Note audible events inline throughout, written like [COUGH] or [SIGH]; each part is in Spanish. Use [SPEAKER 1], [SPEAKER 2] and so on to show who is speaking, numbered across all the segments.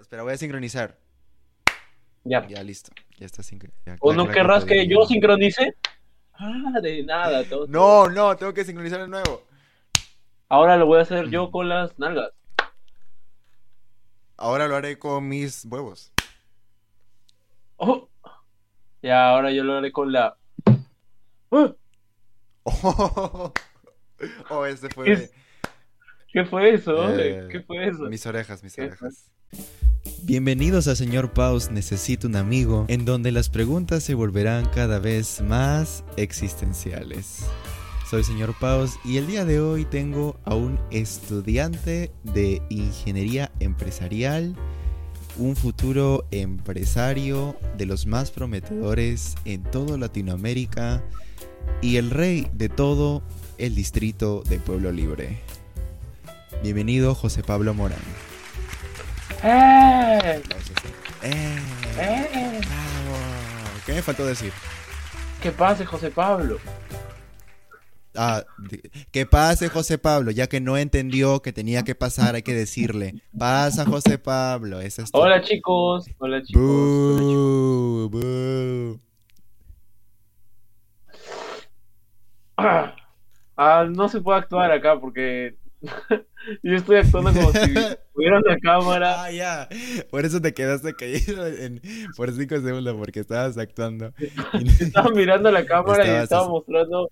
[SPEAKER 1] Espera, voy a sincronizar.
[SPEAKER 2] Ya.
[SPEAKER 1] Ya, listo. Ya está sincronizado.
[SPEAKER 2] ¿O no querrás que yo sincronice? Ah, de nada. [LAUGHS] todo-
[SPEAKER 1] No, no, tengo que sincronizar de nuevo.
[SPEAKER 2] Ahora lo voy a hacer yo con las nalgas.
[SPEAKER 1] Ahora lo haré con mis huevos.
[SPEAKER 2] Oh. Ya, ahora yo lo haré con la.
[SPEAKER 1] Oh, [LAUGHS] oh este
[SPEAKER 2] ¿Qué
[SPEAKER 1] fue
[SPEAKER 2] es- ¿Qué fue eso?
[SPEAKER 1] Eh,
[SPEAKER 2] ¿Qué fue eso?
[SPEAKER 1] mis orejas, mis
[SPEAKER 2] ¿Qué
[SPEAKER 1] orejas. Bienvenidos a Señor Paus Necesito un amigo, en donde las preguntas se volverán cada vez más existenciales. Soy Señor Paus y el día de hoy tengo a un estudiante de ingeniería empresarial, un futuro empresario de los más prometedores en toda Latinoamérica y el rey de todo el distrito de Pueblo Libre. Bienvenido José Pablo Morán.
[SPEAKER 2] ¡Eh!
[SPEAKER 1] ¡Eh!
[SPEAKER 2] ¡Eh!
[SPEAKER 1] ¡Bravo! ¿Qué me faltó decir?
[SPEAKER 2] ¿Qué pase, José Pablo?
[SPEAKER 1] Ah, que pase José Pablo, ya que no entendió que tenía que pasar, hay que decirle. Pasa José Pablo, ese es todo.
[SPEAKER 2] Hola, chicos. Hola, chicos.
[SPEAKER 1] Bú, bú.
[SPEAKER 2] Ah, no se puede actuar acá porque [LAUGHS] [LAUGHS] yo estoy actuando como si hubiera [LAUGHS] una cámara.
[SPEAKER 1] Ah, ya. Por eso te quedaste caído en- por cinco segundos, porque estabas actuando. [LAUGHS]
[SPEAKER 2] Estaba mirando la cámara y estaba mostrando,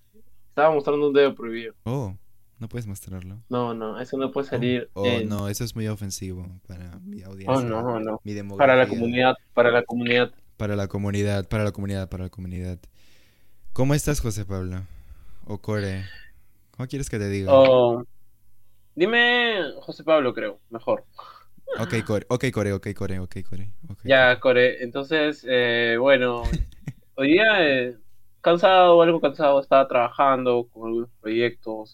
[SPEAKER 2] estaba mostrando un dedo prohibido.
[SPEAKER 1] Oh, no puedes mostrarlo.
[SPEAKER 2] No, no, eso no puede salir.
[SPEAKER 1] Oh,
[SPEAKER 2] en-
[SPEAKER 1] no, eso es muy ofensivo para mi audiencia.
[SPEAKER 2] Oh, no, no.
[SPEAKER 1] mi
[SPEAKER 2] Para la comunidad, para la comunidad.
[SPEAKER 1] Para la comunidad, para la comunidad, para la comunidad. ¿Cómo estás, José Pablo? O Core. ¿Cómo quieres que te diga?
[SPEAKER 2] Oh, dime José Pablo, creo, mejor.
[SPEAKER 1] Ok, Core, ok, Core, ok, Core, ok, Core. ok.
[SPEAKER 2] Ya, Core, entonces, eh, bueno, [LAUGHS] hoy día eh, cansado, algo cansado, estaba trabajando con algunos proyectos,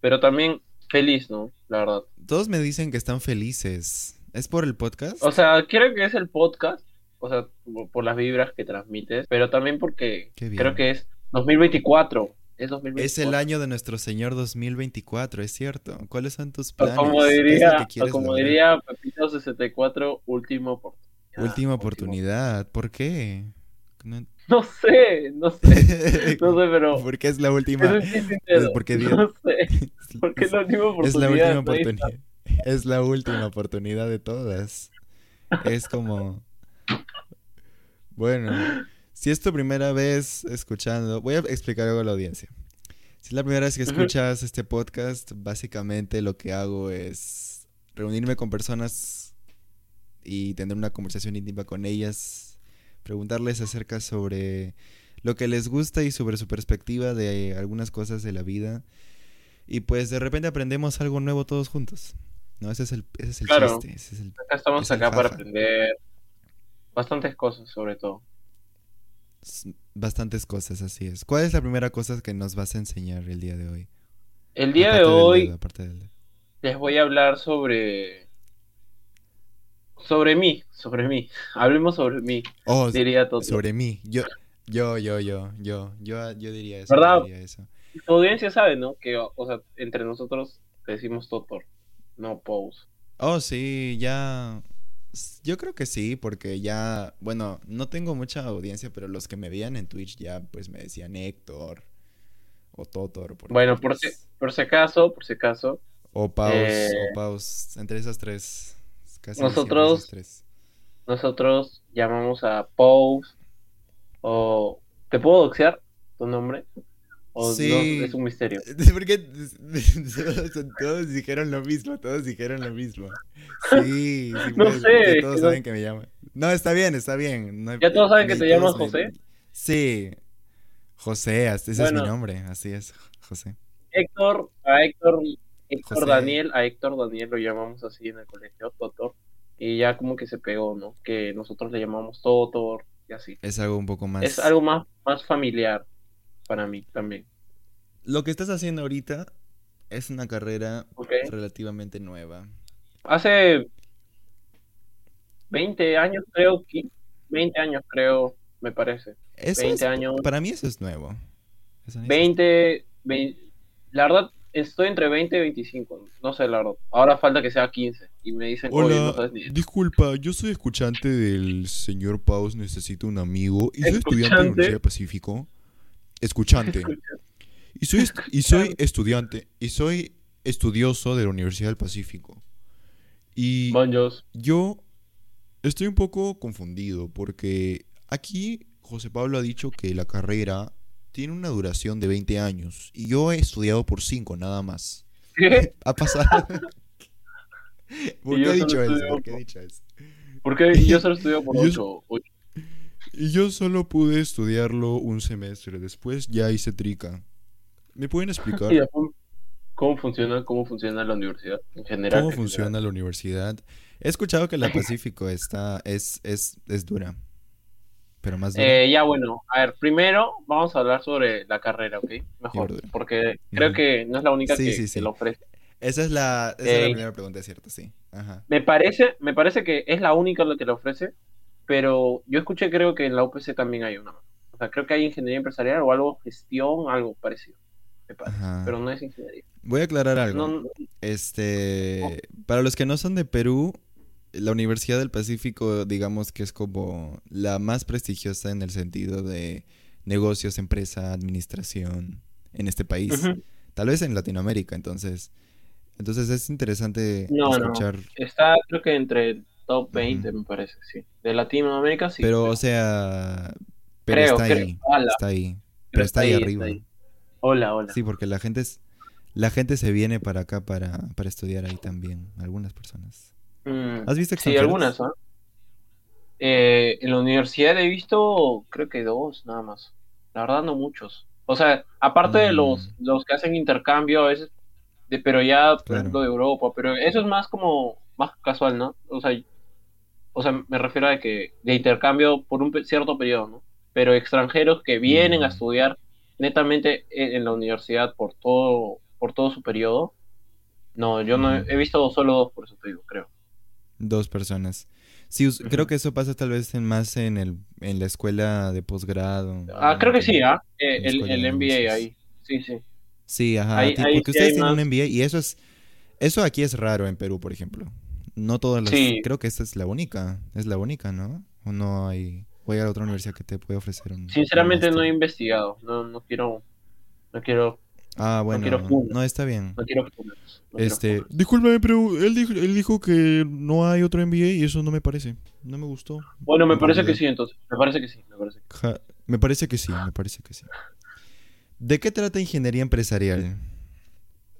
[SPEAKER 2] pero también feliz, ¿no? La verdad.
[SPEAKER 1] Todos me dicen que están felices. ¿Es por el podcast?
[SPEAKER 2] O sea, creo que es el podcast, o sea, por, por las vibras que transmites, pero también porque creo que es 2024. Es 2024.
[SPEAKER 1] es el año de nuestro Señor 2024, es cierto. ¿Cuáles son tus
[SPEAKER 2] O
[SPEAKER 1] planes?
[SPEAKER 2] como
[SPEAKER 1] ¿Qué es lo
[SPEAKER 2] diría, o como diría Pepito 64, último oportunidad.
[SPEAKER 1] Última oportunidad. ¿Por qué? No, [LAUGHS]
[SPEAKER 2] No sé, no sé, [LAUGHS] no sé, pero.
[SPEAKER 1] ¿Por qué es la última?
[SPEAKER 2] sí, sincero,
[SPEAKER 1] porque Dios- [LAUGHS]
[SPEAKER 2] No sé, porque es la última oportunidad.
[SPEAKER 1] Es la última oportunidad. Es la última oportunidad de todas. Es como. Bueno, si es tu primera vez escuchando, voy a explicar algo a la audiencia. Si es la primera vez que escuchas este podcast, básicamente lo que hago es reunirme con personas y tener una conversación íntima con ellas, preguntarles acerca sobre lo que les gusta y sobre su perspectiva de algunas cosas de la vida. Y pues de repente aprendemos algo nuevo todos juntos. No, ese es el, ese es el
[SPEAKER 2] Claro.
[SPEAKER 1] chiste. ese es el-
[SPEAKER 2] Acá estamos acá para aprender bastantes cosas, sobre todo.
[SPEAKER 1] Bastantes cosas, así es. ¿Cuál es la primera cosa que nos vas a enseñar el día de hoy?
[SPEAKER 2] El día de
[SPEAKER 1] Aparte
[SPEAKER 2] hoy
[SPEAKER 1] dedo, del
[SPEAKER 2] les voy a hablar sobre. Sobre mí, sobre mí. Hablemos sobre mí,
[SPEAKER 1] Oh,
[SPEAKER 2] diría Toto.
[SPEAKER 1] sobre mí. Yo, yo, yo, yo, yo, yo, yo diría eso.
[SPEAKER 2] ¿Verdad?
[SPEAKER 1] diría eso.
[SPEAKER 2] Tu audiencia sabe, ¿no? Que, o sea, entre nosotros decimos Totor, no Pose.
[SPEAKER 1] Oh, sí, ya. Yo creo que sí, porque ya, bueno, no tengo mucha audiencia, pero los que me veían en Twitch ya pues me decían Héctor o Totor. porque,
[SPEAKER 2] Bueno, por si, por si acaso, por si acaso,
[SPEAKER 1] O Paus,
[SPEAKER 2] eh,
[SPEAKER 1] o Paus, entre esas tres. Casi
[SPEAKER 2] Nosotros-
[SPEAKER 1] esas tres.
[SPEAKER 2] nosotros llamamos a Pose o... ¿Te puedo doxear tu nombre? ¿O
[SPEAKER 1] Sí.
[SPEAKER 2] no? Es un misterio. [LAUGHS]
[SPEAKER 1] Porque [LAUGHS] todos, todos dijeron lo mismo, todos dijeron lo mismo. Sí, sí
[SPEAKER 2] No
[SPEAKER 1] puedes,
[SPEAKER 2] sé,
[SPEAKER 1] todos
[SPEAKER 2] no-
[SPEAKER 1] saben que me llaman. No, está bien, está bien. no hay-
[SPEAKER 2] ¿Ya todos saben que te llamas
[SPEAKER 1] me-
[SPEAKER 2] José?
[SPEAKER 1] Sí, José, ese es mi nombre, así es, José.
[SPEAKER 2] Héctor, a Héctor, Héctor
[SPEAKER 1] José.
[SPEAKER 2] Daniel, a Héctor Daniel lo llamamos así en el colegio, Totor. Y ya como que se pegó, ¿no? Que nosotros le llamamos Totor y así.
[SPEAKER 1] Es algo un poco más...
[SPEAKER 2] Es algo más, más familiar para mí también.
[SPEAKER 1] Lo que estás haciendo ahorita es una carrera
[SPEAKER 2] ¿Ok?
[SPEAKER 1] relativamente nueva.
[SPEAKER 2] Hace 20 años creo que 20 años creo, me parece.
[SPEAKER 1] Eso
[SPEAKER 2] 20
[SPEAKER 1] es-
[SPEAKER 2] años.
[SPEAKER 1] Para mí eso es nuevo. Eso ni-
[SPEAKER 2] 20, 20 la verdad estoy entre 20 y 25, no sé la verdad. Ahora falta que sea 15 y me dicen, oye, no
[SPEAKER 1] Hola,
[SPEAKER 2] sabes ni...
[SPEAKER 1] disculpa, yo soy escuchante del señor Paus, necesito un amigo y soy estudiante de la
[SPEAKER 2] ¿Escuchante?
[SPEAKER 1] Universidad del Pacífico. Escuchante. Y soy, y soy [LAUGHS] estudiante, y soy estudioso de la Universidad del Pacífico. Y yo estoy un poco confundido porque aquí José Pablo ha dicho que la carrera tiene una duración de 20 años y yo he estudiado por 5 nada más.
[SPEAKER 2] ¿Qué? [LAUGHS]
[SPEAKER 1] Ha pasado. [LAUGHS] ¿Por qué
[SPEAKER 2] yo
[SPEAKER 1] he dicho eso? ¿Por qué he dicho eso?
[SPEAKER 2] Porque yo solo estudio por
[SPEAKER 1] Yo-
[SPEAKER 2] 8.
[SPEAKER 1] Y yo solo pude estudiarlo un semestre. Después ya hice trica. ¿Me pueden explicar
[SPEAKER 2] ¿Cómo funciona, cómo funciona la universidad en general?
[SPEAKER 1] cómo
[SPEAKER 2] en
[SPEAKER 1] funciona la universidad? He escuchado que la [LAUGHS] Pacífico está es, es, es dura. Pero más dura.
[SPEAKER 2] Eh, ya bueno, a ver, primero vamos a hablar sobre la carrera, ¿ok? Mejor, porque creo que no es la única
[SPEAKER 1] Sí,
[SPEAKER 2] que,
[SPEAKER 1] sí,
[SPEAKER 2] que
[SPEAKER 1] sí.
[SPEAKER 2] lo ofrece.
[SPEAKER 1] Esa es la, esa es la
[SPEAKER 2] eh,
[SPEAKER 1] primera pregunta, es cierto, sí. Ajá.
[SPEAKER 2] Me parece, me parece que es la única la que lo ofrece, pero yo escuché creo que en la UPC también hay una. O sea, creo que hay ingeniería empresarial o algo, gestión, algo parecido, me parece,
[SPEAKER 1] Ajá.
[SPEAKER 2] pero no es ingeniería.
[SPEAKER 1] Voy a aclarar algo.
[SPEAKER 2] No,
[SPEAKER 1] Este, para los que no son de Perú, la Universidad del Pacífico, digamos que es como la más prestigiosa en el sentido de negocios, empresa, administración en este país. Tal vez en Latinoamérica, entonces. Entonces es interesante
[SPEAKER 2] No, no.
[SPEAKER 1] escuchar.
[SPEAKER 2] Está creo que entre el top
[SPEAKER 1] Ujú.
[SPEAKER 2] 20, me parece, sí. De Latinoamérica sí.
[SPEAKER 1] Pero, o sea, pero
[SPEAKER 2] Creo,
[SPEAKER 1] está
[SPEAKER 2] creo.
[SPEAKER 1] ahí, está ahí,
[SPEAKER 2] pero
[SPEAKER 1] pero está ahí
[SPEAKER 2] está
[SPEAKER 1] arriba.
[SPEAKER 2] ahí. Hola, hola.
[SPEAKER 1] Sí, porque la gente es, la gente se viene para acá para, para estudiar ahí también, algunas personas.
[SPEAKER 2] Mm,
[SPEAKER 1] ¿Has visto
[SPEAKER 2] Sí,
[SPEAKER 1] extranjeros?
[SPEAKER 2] algunas, ¿ah? Eh, en la universidad he visto, creo que dos, nada más. La verdad, no muchos. O sea, aparte de los,
[SPEAKER 1] Mm.
[SPEAKER 2] los que hacen intercambio a veces, de, pero ya, por
[SPEAKER 1] Claro.
[SPEAKER 2] ejemplo, de Europa, pero eso es más como, más casual, ¿no? O sea, o sea, me refiero a que de intercambio por un cierto periodo, ¿no? Pero extranjeros que vienen a
[SPEAKER 1] Mm.
[SPEAKER 2] estudiar netamente en, en la universidad por todo, por todo su periodo. No, yo no he, he visto solo dos, por eso te digo, creo.
[SPEAKER 1] Dos personas. Sí, creo que eso pasa tal vez en más en el en la escuela de posgrado.
[SPEAKER 2] Ah, creo que sí. ¿ah? Eh, el, el MBA ahí. Sí, sí.
[SPEAKER 1] Sí, ajá,
[SPEAKER 2] Ahí-
[SPEAKER 1] porque
[SPEAKER 2] sí
[SPEAKER 1] ustedes tienen un MBA y eso es eso aquí es raro en Perú, por ejemplo. No todas las
[SPEAKER 2] Sí.
[SPEAKER 1] creo que esta es la única, es la única, ¿no? O no hay voy a otra universidad que te puede ofrecer un un
[SPEAKER 2] Sinceramente no he investigado. No, no quiero. No quiero.
[SPEAKER 1] Ah, bueno,
[SPEAKER 2] quiero fumar.
[SPEAKER 1] no está bien.
[SPEAKER 2] No quiero. no quiero
[SPEAKER 1] Este, discúlpame, pero él dijo, él dijo que no hay otro MBA y eso no me parece. No me gustó.
[SPEAKER 2] Bueno, me parece que sí, entonces. Me parece que sí. Me parece que...
[SPEAKER 1] Ja, me parece que sí, me parece que sí. ¿De qué trata ingeniería empresarial?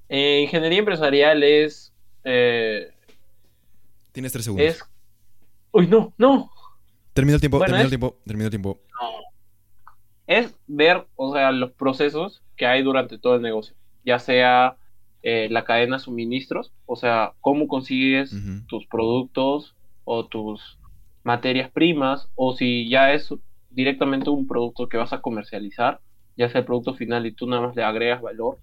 [SPEAKER 2] Eh, ingeniería empresarial es. eh,
[SPEAKER 1] Tienes tres segundos.
[SPEAKER 2] es. Uy, no, no.
[SPEAKER 1] Termina el tiempo,
[SPEAKER 2] bueno,
[SPEAKER 1] termina el
[SPEAKER 2] es-
[SPEAKER 1] tiempo, termina el tiempo.
[SPEAKER 2] Es ver, o sea, los procesos que hay durante todo el negocio. Ya sea eh, la cadena de suministros, o sea, cómo consigues tus productos o tus materias primas, o si ya es directamente un producto que vas a comercializar, ya sea el producto final y tú nada más le agregas valor.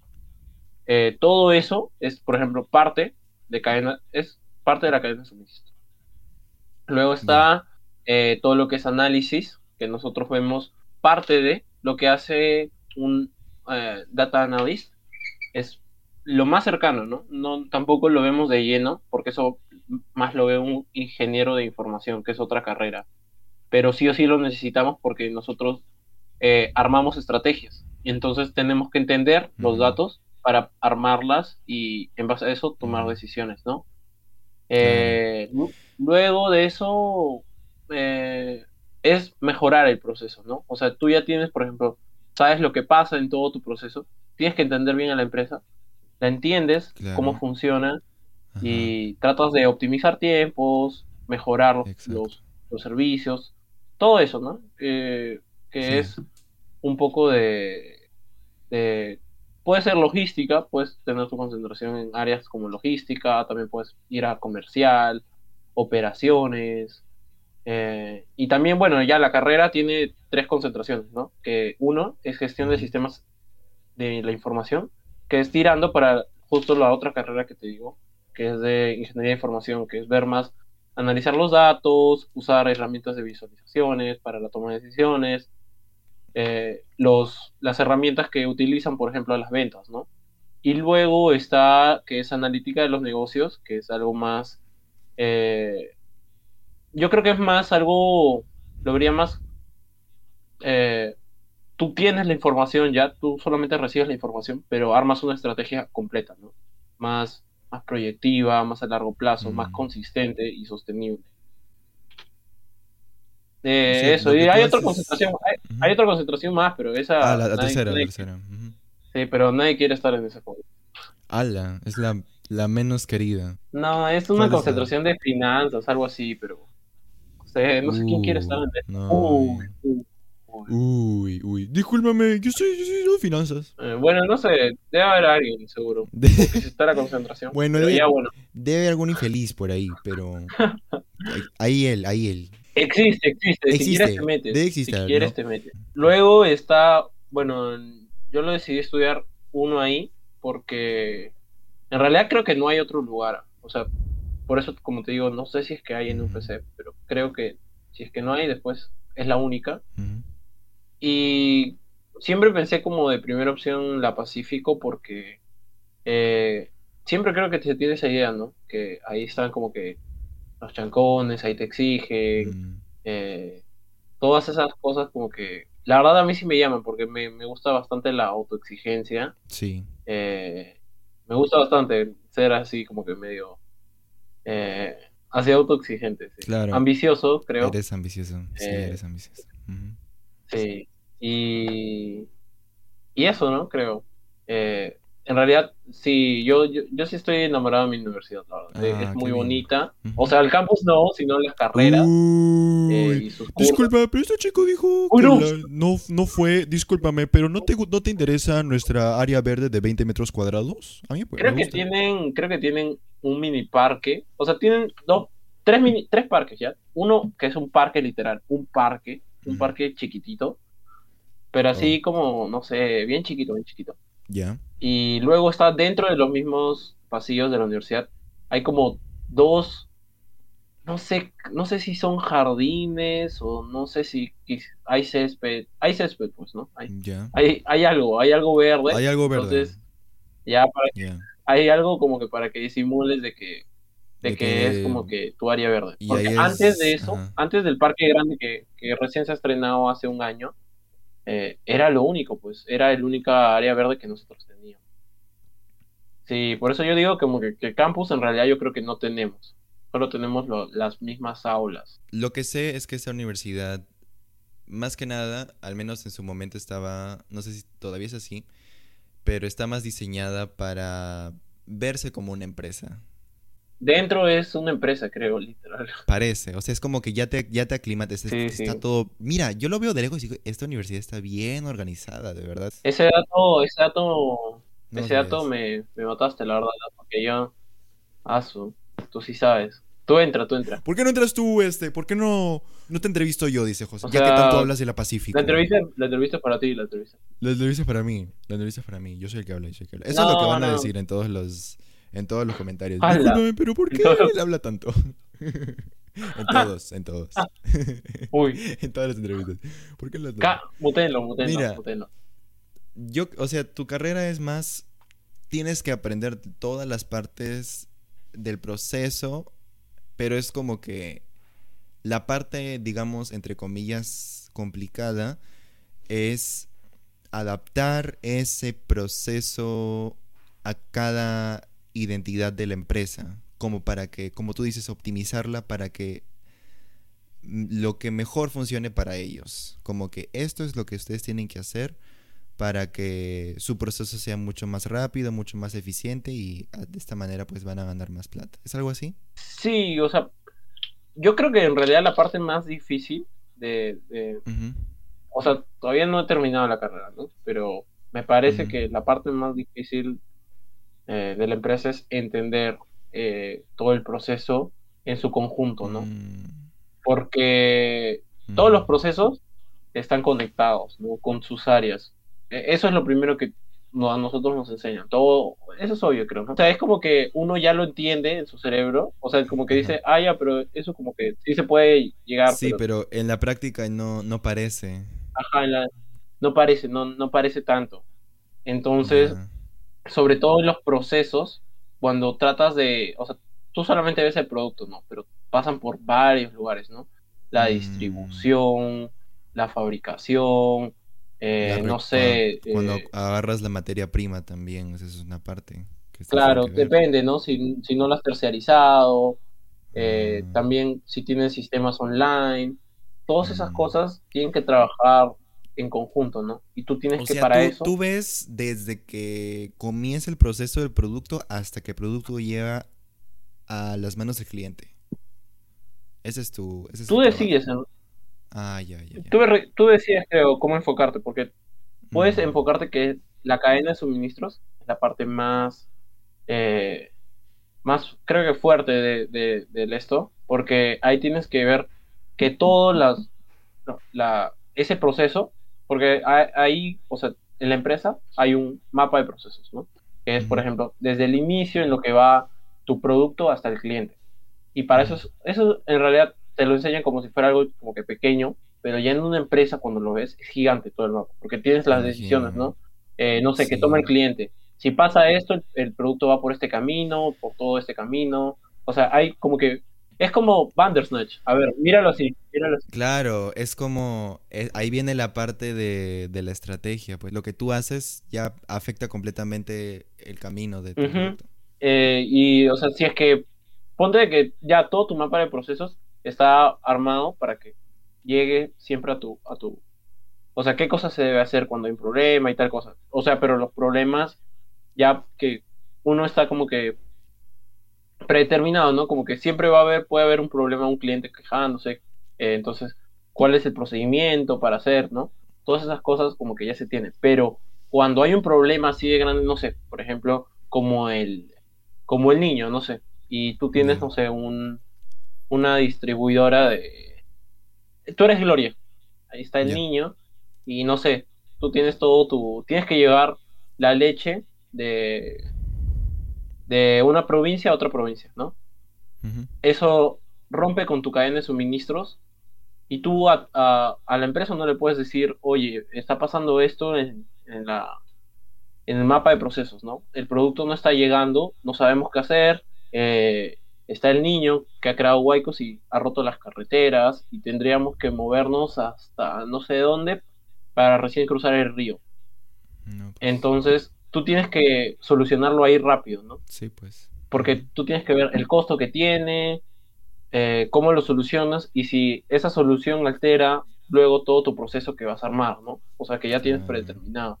[SPEAKER 2] Eh, todo eso es, por ejemplo, parte de cadena, es parte de la cadena de suministro. Luego está eh, todo lo que es análisis, que nosotros vemos parte de lo que hace un eh, data analyst, es lo más cercano, ¿no? ¿no? Tampoco lo vemos de lleno, porque eso más lo ve un ingeniero de información, que es otra carrera. Pero sí o sí lo necesitamos porque nosotros eh, armamos estrategias. Y entonces tenemos que entender los datos para armarlas y en base a eso tomar decisiones, ¿no? Eh, lu- Luego de eso eh, es mejorar el proceso, ¿no? O sea, tú ya tienes, por ejemplo, sabes lo que pasa en todo tu proceso, tienes que entender bien a la empresa, la entiendes,
[SPEAKER 1] Claro.
[SPEAKER 2] cómo funciona
[SPEAKER 1] Ajá.
[SPEAKER 2] y tratas de optimizar tiempos, mejorar los, los servicios, todo eso, ¿no? Eh, que
[SPEAKER 1] Sí.
[SPEAKER 2] es un poco de, de- Puede ser logística, puedes tener tu concentración en áreas como logística, también puedes ir a comercial, operaciones. Eh, y también, bueno, ya la carrera tiene tres concentraciones, ¿no? Que uno es gestión de sistemas de la información, que es tirando para justo la otra carrera que te digo, que es de ingeniería de información, que es ver más, analizar los datos, usar herramientas de visualizaciones para la toma de decisiones, eh, los, las herramientas que utilizan, por ejemplo, las ventas, ¿no? Y luego está, que es analítica de los negocios, que es algo más, eh, yo creo que es más algo, lo vería más, eh, tú tienes la información ya, tú solamente recibes la información, pero armas una estrategia completa, ¿no? Más, más proyectiva, más a largo plazo, más
[SPEAKER 1] Mm.
[SPEAKER 2] consistente y sostenible.
[SPEAKER 1] Sí,
[SPEAKER 2] Eh, eso, y hay otra concentración, hay, hay otra concentración más, pero esa...
[SPEAKER 1] Ah, la, la
[SPEAKER 2] nadie-
[SPEAKER 1] tercera, la tercera.
[SPEAKER 2] Sí, pero nadie quiere estar en esa cosa.
[SPEAKER 1] Ala, es la, la menos querida.
[SPEAKER 2] No, es
[SPEAKER 1] ¿Cuál
[SPEAKER 2] una
[SPEAKER 1] es
[SPEAKER 2] concentración de finanzas, algo así, pero... No sé, no sé quién quiere estar en.
[SPEAKER 1] Uh, no,
[SPEAKER 2] Uy, uy, uy.
[SPEAKER 1] Uy, uy. Discúlpame, yo soy, yo soy de finanzas.
[SPEAKER 2] Eh, bueno, no sé, debe haber alguien, seguro. [LAUGHS]
[SPEAKER 1] De-
[SPEAKER 2] si está la concentración.
[SPEAKER 1] Bueno,
[SPEAKER 2] pero
[SPEAKER 1] de-
[SPEAKER 2] ya bueno.
[SPEAKER 1] debe haber algún infeliz por ahí, pero. [LAUGHS] ahí- él, ahí él.
[SPEAKER 2] Existe, existe. Si
[SPEAKER 1] Existe,
[SPEAKER 2] quieres te metes.
[SPEAKER 1] debe existir,
[SPEAKER 2] si quieres
[SPEAKER 1] ¿no?
[SPEAKER 2] te metes. Luego está, bueno, yo lo decidí estudiar uno ahí porque en realidad creo que no hay otro lugar. O sea, por eso, como te digo, no sé si es que hay en un. PC, pero creo que si es que no hay, después es la única. Y siempre pensé como de primera opción la Pacífico porque eh, siempre creo que se tiene esa idea, ¿no? Que ahí están como que los chancones, ahí te exigen, eh, todas esas cosas como que la verdad a mí sí me llaman porque me, me gusta bastante la autoexigencia,
[SPEAKER 1] Sí.
[SPEAKER 2] eh, me gusta bastante ser así como que medio eh, así autoexigente, sí.
[SPEAKER 1] Claro.
[SPEAKER 2] ambicioso creo,
[SPEAKER 1] Eres ambicioso. Sí,
[SPEAKER 2] Eh,
[SPEAKER 1] eres ambicioso. Ujú.
[SPEAKER 2] sí, y, y eso, ¿no? Creo. Eh, en realidad, sí, yo, yo, yo sí estoy enamorado de mi universidad, la verdad.
[SPEAKER 1] Ah,
[SPEAKER 2] es muy bonita. O sea, el campus no, sino las carreras eh, y sus.
[SPEAKER 1] Disculpa, pero este chico dijo que
[SPEAKER 2] no.
[SPEAKER 1] la- no, no fue, discúlpame, pero ¿no te, ¿no te interesa nuestra área verde de 20 metros cuadrados? A mí pues,
[SPEAKER 2] Creo
[SPEAKER 1] me
[SPEAKER 2] que tienen, creo que tienen un mini parque. O sea, tienen dos, tres mini, tres parques ya. Uno que es un parque literal, un parque, un parque chiquitito. Pero así
[SPEAKER 1] Oh.
[SPEAKER 2] como, no sé, bien chiquito, bien chiquito.
[SPEAKER 1] Ya.
[SPEAKER 2] Y luego está dentro de los mismos pasillos de la universidad. Hay como dos, no sé, no sé si son jardines o no sé si hay césped. Hay césped, pues, ¿no? Hay,
[SPEAKER 1] Ya.
[SPEAKER 2] hay, hay algo, hay algo verde.
[SPEAKER 1] Hay algo verde.
[SPEAKER 2] Entonces, ya para
[SPEAKER 1] Ya.
[SPEAKER 2] hay algo como que para que disimules de que, de
[SPEAKER 1] De
[SPEAKER 2] que,
[SPEAKER 1] que-
[SPEAKER 2] es como que tu área verde. Porque
[SPEAKER 1] es-
[SPEAKER 2] antes de eso,
[SPEAKER 1] ajá.
[SPEAKER 2] antes del parque grande que, que recién se ha estrenado hace un año, eh, era lo único, pues, era el única área verde que nosotros teníamos. Sí, por eso yo digo como que, campus en realidad yo creo que no tenemos. Solo tenemos las mismas aulas.
[SPEAKER 1] Lo que sé es que esta universidad, más que nada, al menos en su momento estaba, no sé si todavía es así, pero está más diseñada para verse como una empresa.
[SPEAKER 2] Dentro es una empresa, creo, literal. [LAUGHS]
[SPEAKER 1] Parece, o sea, es como que ya te, ya te aclimates,
[SPEAKER 2] Sí,
[SPEAKER 1] está
[SPEAKER 2] sí.
[SPEAKER 1] todo... Mira, yo lo veo de lejos y digo, esta universidad está bien organizada, de verdad.
[SPEAKER 2] Ese dato, ese dato,
[SPEAKER 1] No
[SPEAKER 2] ese dato me, me mataste, la verdad, porque yo, asu, tú sí sabes. Tú entra, tú entra.
[SPEAKER 1] ¿Por qué no entras tú, este? ¿Por qué no, no te entrevisto yo, dice José?
[SPEAKER 2] O
[SPEAKER 1] ya que tanto hablas de la Pacífico.
[SPEAKER 2] La entrevista, la entrevista es para ti, la entrevista.
[SPEAKER 1] La entrevista es para mí, la entrevista es para mí, yo soy el que habla, yo soy el que habla. Eso es lo que
[SPEAKER 2] No,
[SPEAKER 1] van a decir en todos los, en todos los comentarios. Pero ¿por qué él habla tanto? [LAUGHS] en todos, en todos. [LAUGHS]
[SPEAKER 2] Uy,
[SPEAKER 1] en todas las entrevistas. ¿Por qué tanto?
[SPEAKER 2] mutenlo, mutenlo,
[SPEAKER 1] Mira.
[SPEAKER 2] mutenlo.
[SPEAKER 1] Yo, o sea, tu carrera es más, tienes que aprender todas las partes del proceso, pero es como que la parte, digamos, entre comillas, complicada es adaptar ese proceso a cada identidad de la empresa, como para que, como tú dices, optimizarla para que lo que mejor funcione para ellos. Como que esto es lo que ustedes tienen que hacer para que su proceso sea mucho más rápido, mucho más eficiente y ah, de esta manera pues van a ganar más plata. ¿Es algo así?
[SPEAKER 2] Sí, o sea, yo creo que en realidad la parte más difícil de, o sea, todavía no he terminado la carrera, ¿no? Pero me parece que la parte más difícil eh, de la empresa es entender eh, todo el proceso en su conjunto, ¿no?
[SPEAKER 1] Mm,
[SPEAKER 2] Porque todos
[SPEAKER 1] ujú.
[SPEAKER 2] los procesos están conectados, ¿no? Con sus áreas. E- Eso es lo primero que a nosotros nos enseñan. Todo, eso es obvio, creo. ¿no? O sea, es como que uno ya lo entiende en su cerebro. O sea, como que dice, ah, ya, pero eso como que sí se puede llegar.
[SPEAKER 1] Sí, pero en la práctica no, no parece.
[SPEAKER 2] ajá, en la- no parece, no, no parece tanto. Entonces. Sobre todo en los procesos, cuando tratas de, o sea, tú solamente ves el producto, ¿no? Pero pasan por varios lugares, ¿no? La
[SPEAKER 1] Mm.
[SPEAKER 2] distribución, la fabricación, eh,
[SPEAKER 1] La
[SPEAKER 2] no sé,
[SPEAKER 1] Cuando
[SPEAKER 2] eh,
[SPEAKER 1] agarras la materia prima también, esa es una parte que
[SPEAKER 2] claro,
[SPEAKER 1] que
[SPEAKER 2] depende, ¿no? Si, si no lo has terciarizado, eh,
[SPEAKER 1] Mm.
[SPEAKER 2] también si tienes sistemas online, todas esas
[SPEAKER 1] Mm.
[SPEAKER 2] cosas tienen que trabajar en conjunto, ¿no? Y tú tienes
[SPEAKER 1] O
[SPEAKER 2] que
[SPEAKER 1] sea,
[SPEAKER 2] para
[SPEAKER 1] tú,
[SPEAKER 2] eso,
[SPEAKER 1] tú ves desde que comienza el proceso del producto hasta que el producto llega a las manos del cliente. Ese es tu, ese es
[SPEAKER 2] tú decides, ¿no?
[SPEAKER 1] Ah, ya, ya, ya.
[SPEAKER 2] Tú, tú decides, creo, cómo enfocarte, porque puedes enfocarte que la cadena de suministros es la parte más, eh, más creo que fuerte de, de, del esto, porque ahí tienes que ver que todo las, la, ese proceso, porque ahí, o sea, en la empresa hay un mapa de procesos, ¿no? Que es, por ejemplo, desde el inicio en lo que va tu producto hasta el cliente. Y para eso, es- eso en realidad te lo enseñan como si fuera algo como que pequeño, pero ya en una empresa cuando lo ves es gigante todo el mapa, porque tienes las decisiones. ¿no? Eh, no sé, que toma el
[SPEAKER 1] Sí.
[SPEAKER 2] cliente. Si pasa esto, el, el producto va por este camino, por todo este camino. O sea, hay como que... Es como Bandersnatch. A ver, míralo así, míralo así.
[SPEAKER 1] Claro, es como, eh, ahí viene la parte de, de la estrategia, pues lo que tú haces ya afecta completamente el camino de tu.
[SPEAKER 2] Eh, y, o sea, si es que ponte que ya todo tu mapa de procesos está armado para que llegue siempre a tu, a tu, o sea, qué cosas se debe hacer cuando hay un problema y tal cosa. O sea, pero los problemas ya que uno está como que predeterminado, ¿no? Como que siempre va a haber, puede haber un problema, un cliente quejándose, eh, entonces, ¿cuál es el procedimiento para hacer, ¿no? Todas esas cosas como que ya se tienen, pero cuando hay un problema así de grande, no sé, por ejemplo, como el, como el niño, no sé, y tú tienes, no sé, un, una distribuidora de... Tú eres Gloria, ahí está el niño, y no sé, tú tienes todo tu... Tienes que llevar la leche de, de una provincia a otra provincia, ¿no? Eso rompe con tu cadena de suministros y tú a, a- a la empresa no le puedes decir, oye, está pasando esto en, en la, en el mapa de procesos, ¿no? El producto no está llegando, no sabemos qué hacer, eh, está el niño que ha creado huecos y ha roto las carreteras y tendríamos que movernos hasta no sé dónde para recién cruzar el río.
[SPEAKER 1] No, pues,
[SPEAKER 2] Entonces, tú tienes que solucionarlo ahí rápido, ¿no?
[SPEAKER 1] sí, pues.
[SPEAKER 2] porque tú tienes que ver el costo que tiene, eh, cómo lo solucionas y si esa solución altera luego todo tu proceso que vas a armar, ¿no? O sea, que ya tienes
[SPEAKER 1] Claro.
[SPEAKER 2] predeterminado.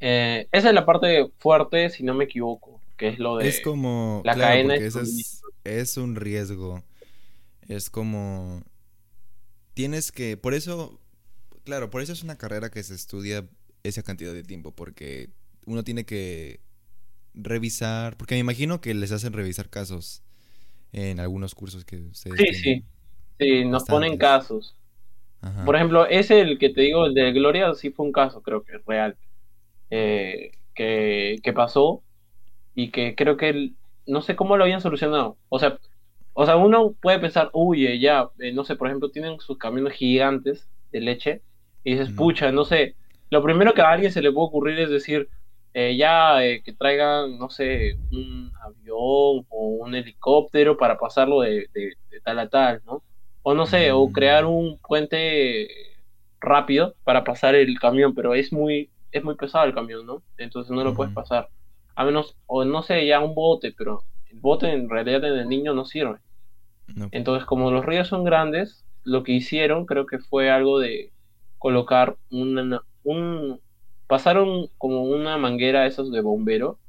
[SPEAKER 2] Eh, esa es la parte fuerte, si no me equivoco, que es lo de...
[SPEAKER 1] Es como,
[SPEAKER 2] la
[SPEAKER 1] claro,
[SPEAKER 2] cadena
[SPEAKER 1] es un riesgo. Es como, tienes que, por eso, claro, por eso es una carrera que se estudia esa cantidad de tiempo, porque uno tiene que revisar, porque me imagino que les hacen revisar casos en algunos cursos que ustedes
[SPEAKER 2] Sí, sí, sí, nos ponen casos.
[SPEAKER 1] Ajá.
[SPEAKER 2] Por ejemplo, ese el que te digo, el de Gloria, sí fue un caso, creo que real, eh, que, que pasó y que creo que no sé cómo lo habían solucionado. O sea, o sea, uno puede pensar, uy, ya, eh, no sé, por ejemplo, tienen sus camiones gigantes de leche y dices, pucha, no sé, lo primero que a alguien se le puede ocurrir es decir, eh, ya, eh, que traigan, no sé, un avión o un helicóptero para pasarlo de, de- de tal a tal, ¿no? O no sé, o
[SPEAKER 1] Mm.
[SPEAKER 2] crear un puente rápido para pasar el camión, pero es muy, es muy pesado el camión, ¿no? Entonces no lo puedes pasar. A menos, o no sé, ya un bote, pero el bote en realidad en el niño no sirve.
[SPEAKER 1] No,
[SPEAKER 2] Entonces, como los ríos son grandes, lo que hicieron creo que fue algo de colocar una, un... Pasaron como una manguera esos de bombero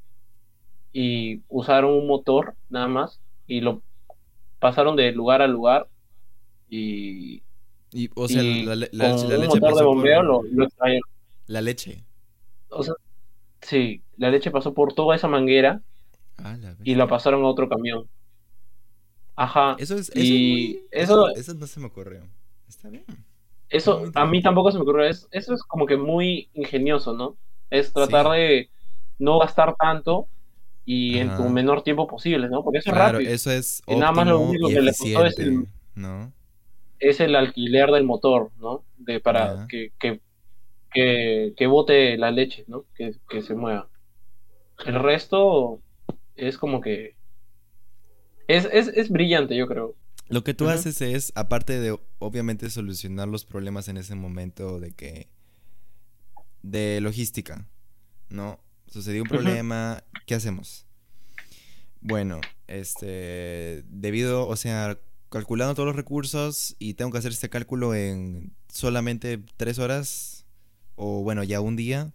[SPEAKER 2] y usaron un motor nada más y lo pasaron de lugar a lugar y,
[SPEAKER 1] Y, o sea,
[SPEAKER 2] y
[SPEAKER 1] la, le- la-
[SPEAKER 2] con
[SPEAKER 1] la
[SPEAKER 2] un
[SPEAKER 1] leche
[SPEAKER 2] motor de
[SPEAKER 1] pasó por
[SPEAKER 2] bombeo lo, lo extrayeron.
[SPEAKER 1] la leche.
[SPEAKER 2] O sea, sí, la leche pasó por toda esa manguera
[SPEAKER 1] Ah,
[SPEAKER 2] y la pasaron a otro camión. Ajá.
[SPEAKER 1] Eso es, eso es
[SPEAKER 2] Y
[SPEAKER 1] muy,
[SPEAKER 2] eso,
[SPEAKER 1] eso, eso no se me ocurrió. Está bien. Eso
[SPEAKER 2] a mí tampoco se me ocurrió. Es, eso es como que muy ingenioso, ¿no? Es tratar
[SPEAKER 1] Sí.
[SPEAKER 2] de no gastar tanto y en tu menor tiempo posible, ¿no? Porque eso es rápido.
[SPEAKER 1] eso es
[SPEAKER 2] Y nada más lo único que le costó es el,
[SPEAKER 1] eficiente, ¿no?
[SPEAKER 2] es el alquiler del motor, ¿no? De, para que, que, que, que bote la leche, ¿no? Que, que se mueva. El resto es como que... Es, es, es brillante, yo creo.
[SPEAKER 1] Lo que tú haces es, aparte de obviamente solucionar los problemas en ese momento de que... de logística, ¿no? Sucedió un problema, ¿qué hacemos? Bueno, este, debido, o sea, calculando todos los recursos y tengo que hacer este cálculo en solamente tres horas o bueno, ya un día.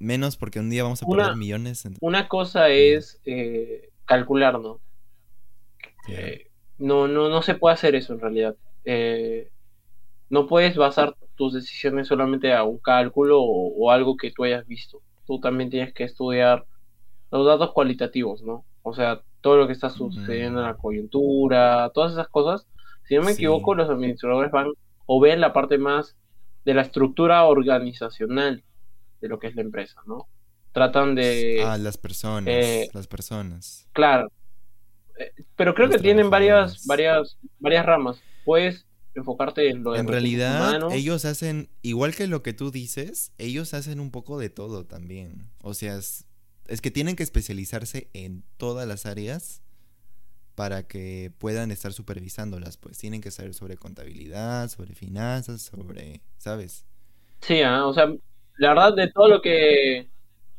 [SPEAKER 1] Menos porque un día vamos a perder millones.
[SPEAKER 2] Una cosa es eh, calcular, ¿no? Eh, no, no, no se puede hacer eso en realidad. Eh, no puedes basar tus decisiones solamente a un cálculo o, algo que tú hayas visto. Tú también tienes que estudiar los datos cualitativos, ¿no? O sea, todo lo que está sucediendo en la coyuntura, todas esas cosas. Si no me equivoco, los administradores van o ven la parte más de la estructura organizacional de lo que es la empresa, ¿no? Tratan de...
[SPEAKER 1] Ah, las personas, eh, las personas.
[SPEAKER 2] Claro. Pero creo que tienen varias, varias, varias ramas. Puedes enfocarte en lo
[SPEAKER 1] de... En realidad, ellos hacen, igual que lo que tú dices, ellos hacen un poco de todo también. O sea, es, es que tienen que especializarse en todas las áreas para que puedan estar supervisándolas, pues tienen que saber sobre contabilidad, sobre finanzas, sobre, ¿sabes?
[SPEAKER 2] Sí, ah, o sea, la verdad de todo lo que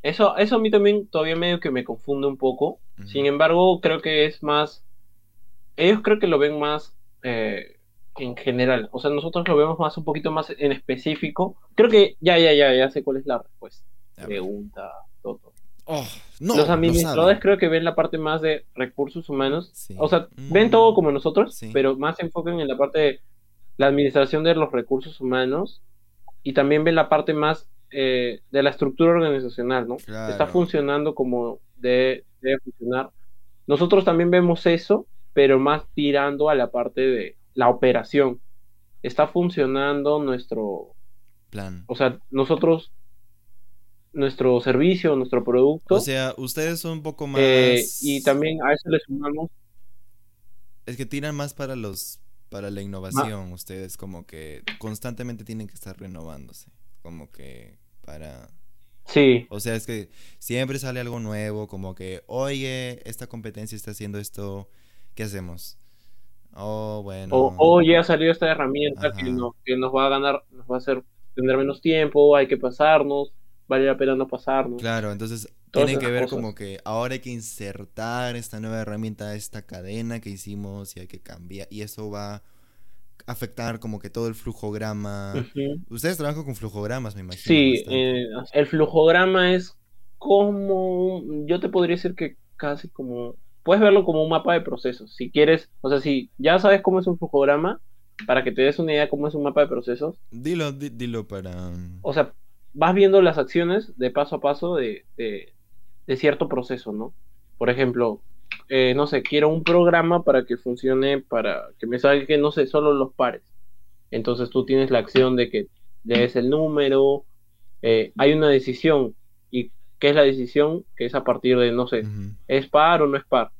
[SPEAKER 2] eso eso a mí también todavía medio que me confunde un poco. Sin embargo, creo que es más ellos creo que lo ven más eh, en general, o sea, nosotros lo vemos más un poquito más en específico. Creo que ya ya ya ya sé cuál es la respuesta. Pregunta, Toto. Oh, los administradores creo que ven la parte más de recursos humanos. O sea, ven mm, todo como nosotros, pero más se enfocan en la parte de la administración de los recursos humanos y también ven la parte más eh, de la estructura organizacional, ¿no? Está funcionando como debe, funcionar. Nosotros también vemos eso, pero más tirando a la parte de la operación. Está funcionando nuestro
[SPEAKER 1] plan.
[SPEAKER 2] O sea, nosotros nuestro servicio, nuestro producto.
[SPEAKER 1] O sea, ustedes son un poco
[SPEAKER 2] eh,
[SPEAKER 1] más...
[SPEAKER 2] y también a eso le sumamos...
[SPEAKER 1] Es que tiran más para los para la innovación, ustedes como que constantemente tienen que estar renovándose, como que para...
[SPEAKER 2] Sí.
[SPEAKER 1] O sea, es que siempre sale algo nuevo, como que, oye, esta competencia está haciendo esto, ¿qué hacemos? Oh, bueno.
[SPEAKER 2] O, oye, ha salido esta herramienta que, que nos va a ganar, nos va a hacer tener menos tiempo, hay que pasarnos vale la pena no pasarnos.
[SPEAKER 1] Claro, entonces tienen que ver como que ahora hay que insertar esta nueva herramienta esta cadena que hicimos y hay que cambiar. Y eso va afectar como que todo el flujograma. Ustedes trabajan con flujogramas, me imagino.
[SPEAKER 2] Sí, eh, el flujograma es como, yo te podría decir que casi como, puedes verlo como un mapa de procesos. Si quieres, o sea, si ya sabes cómo es un flujograma, para que te des una idea de cómo es un mapa de procesos.
[SPEAKER 1] Dilo, dilo para...
[SPEAKER 2] O sea, vas viendo las acciones de paso a paso de, de, cierto proceso, ¿no? Por ejemplo, eh, no sé, quiero un programa para que funcione, para que me salga, no sé, solo los pares. Entonces tú tienes la acción de que lees el número, eh, hay una decisión. ¿Y qué es la decisión? Que es a partir de, no sé, ¿es par o no es par?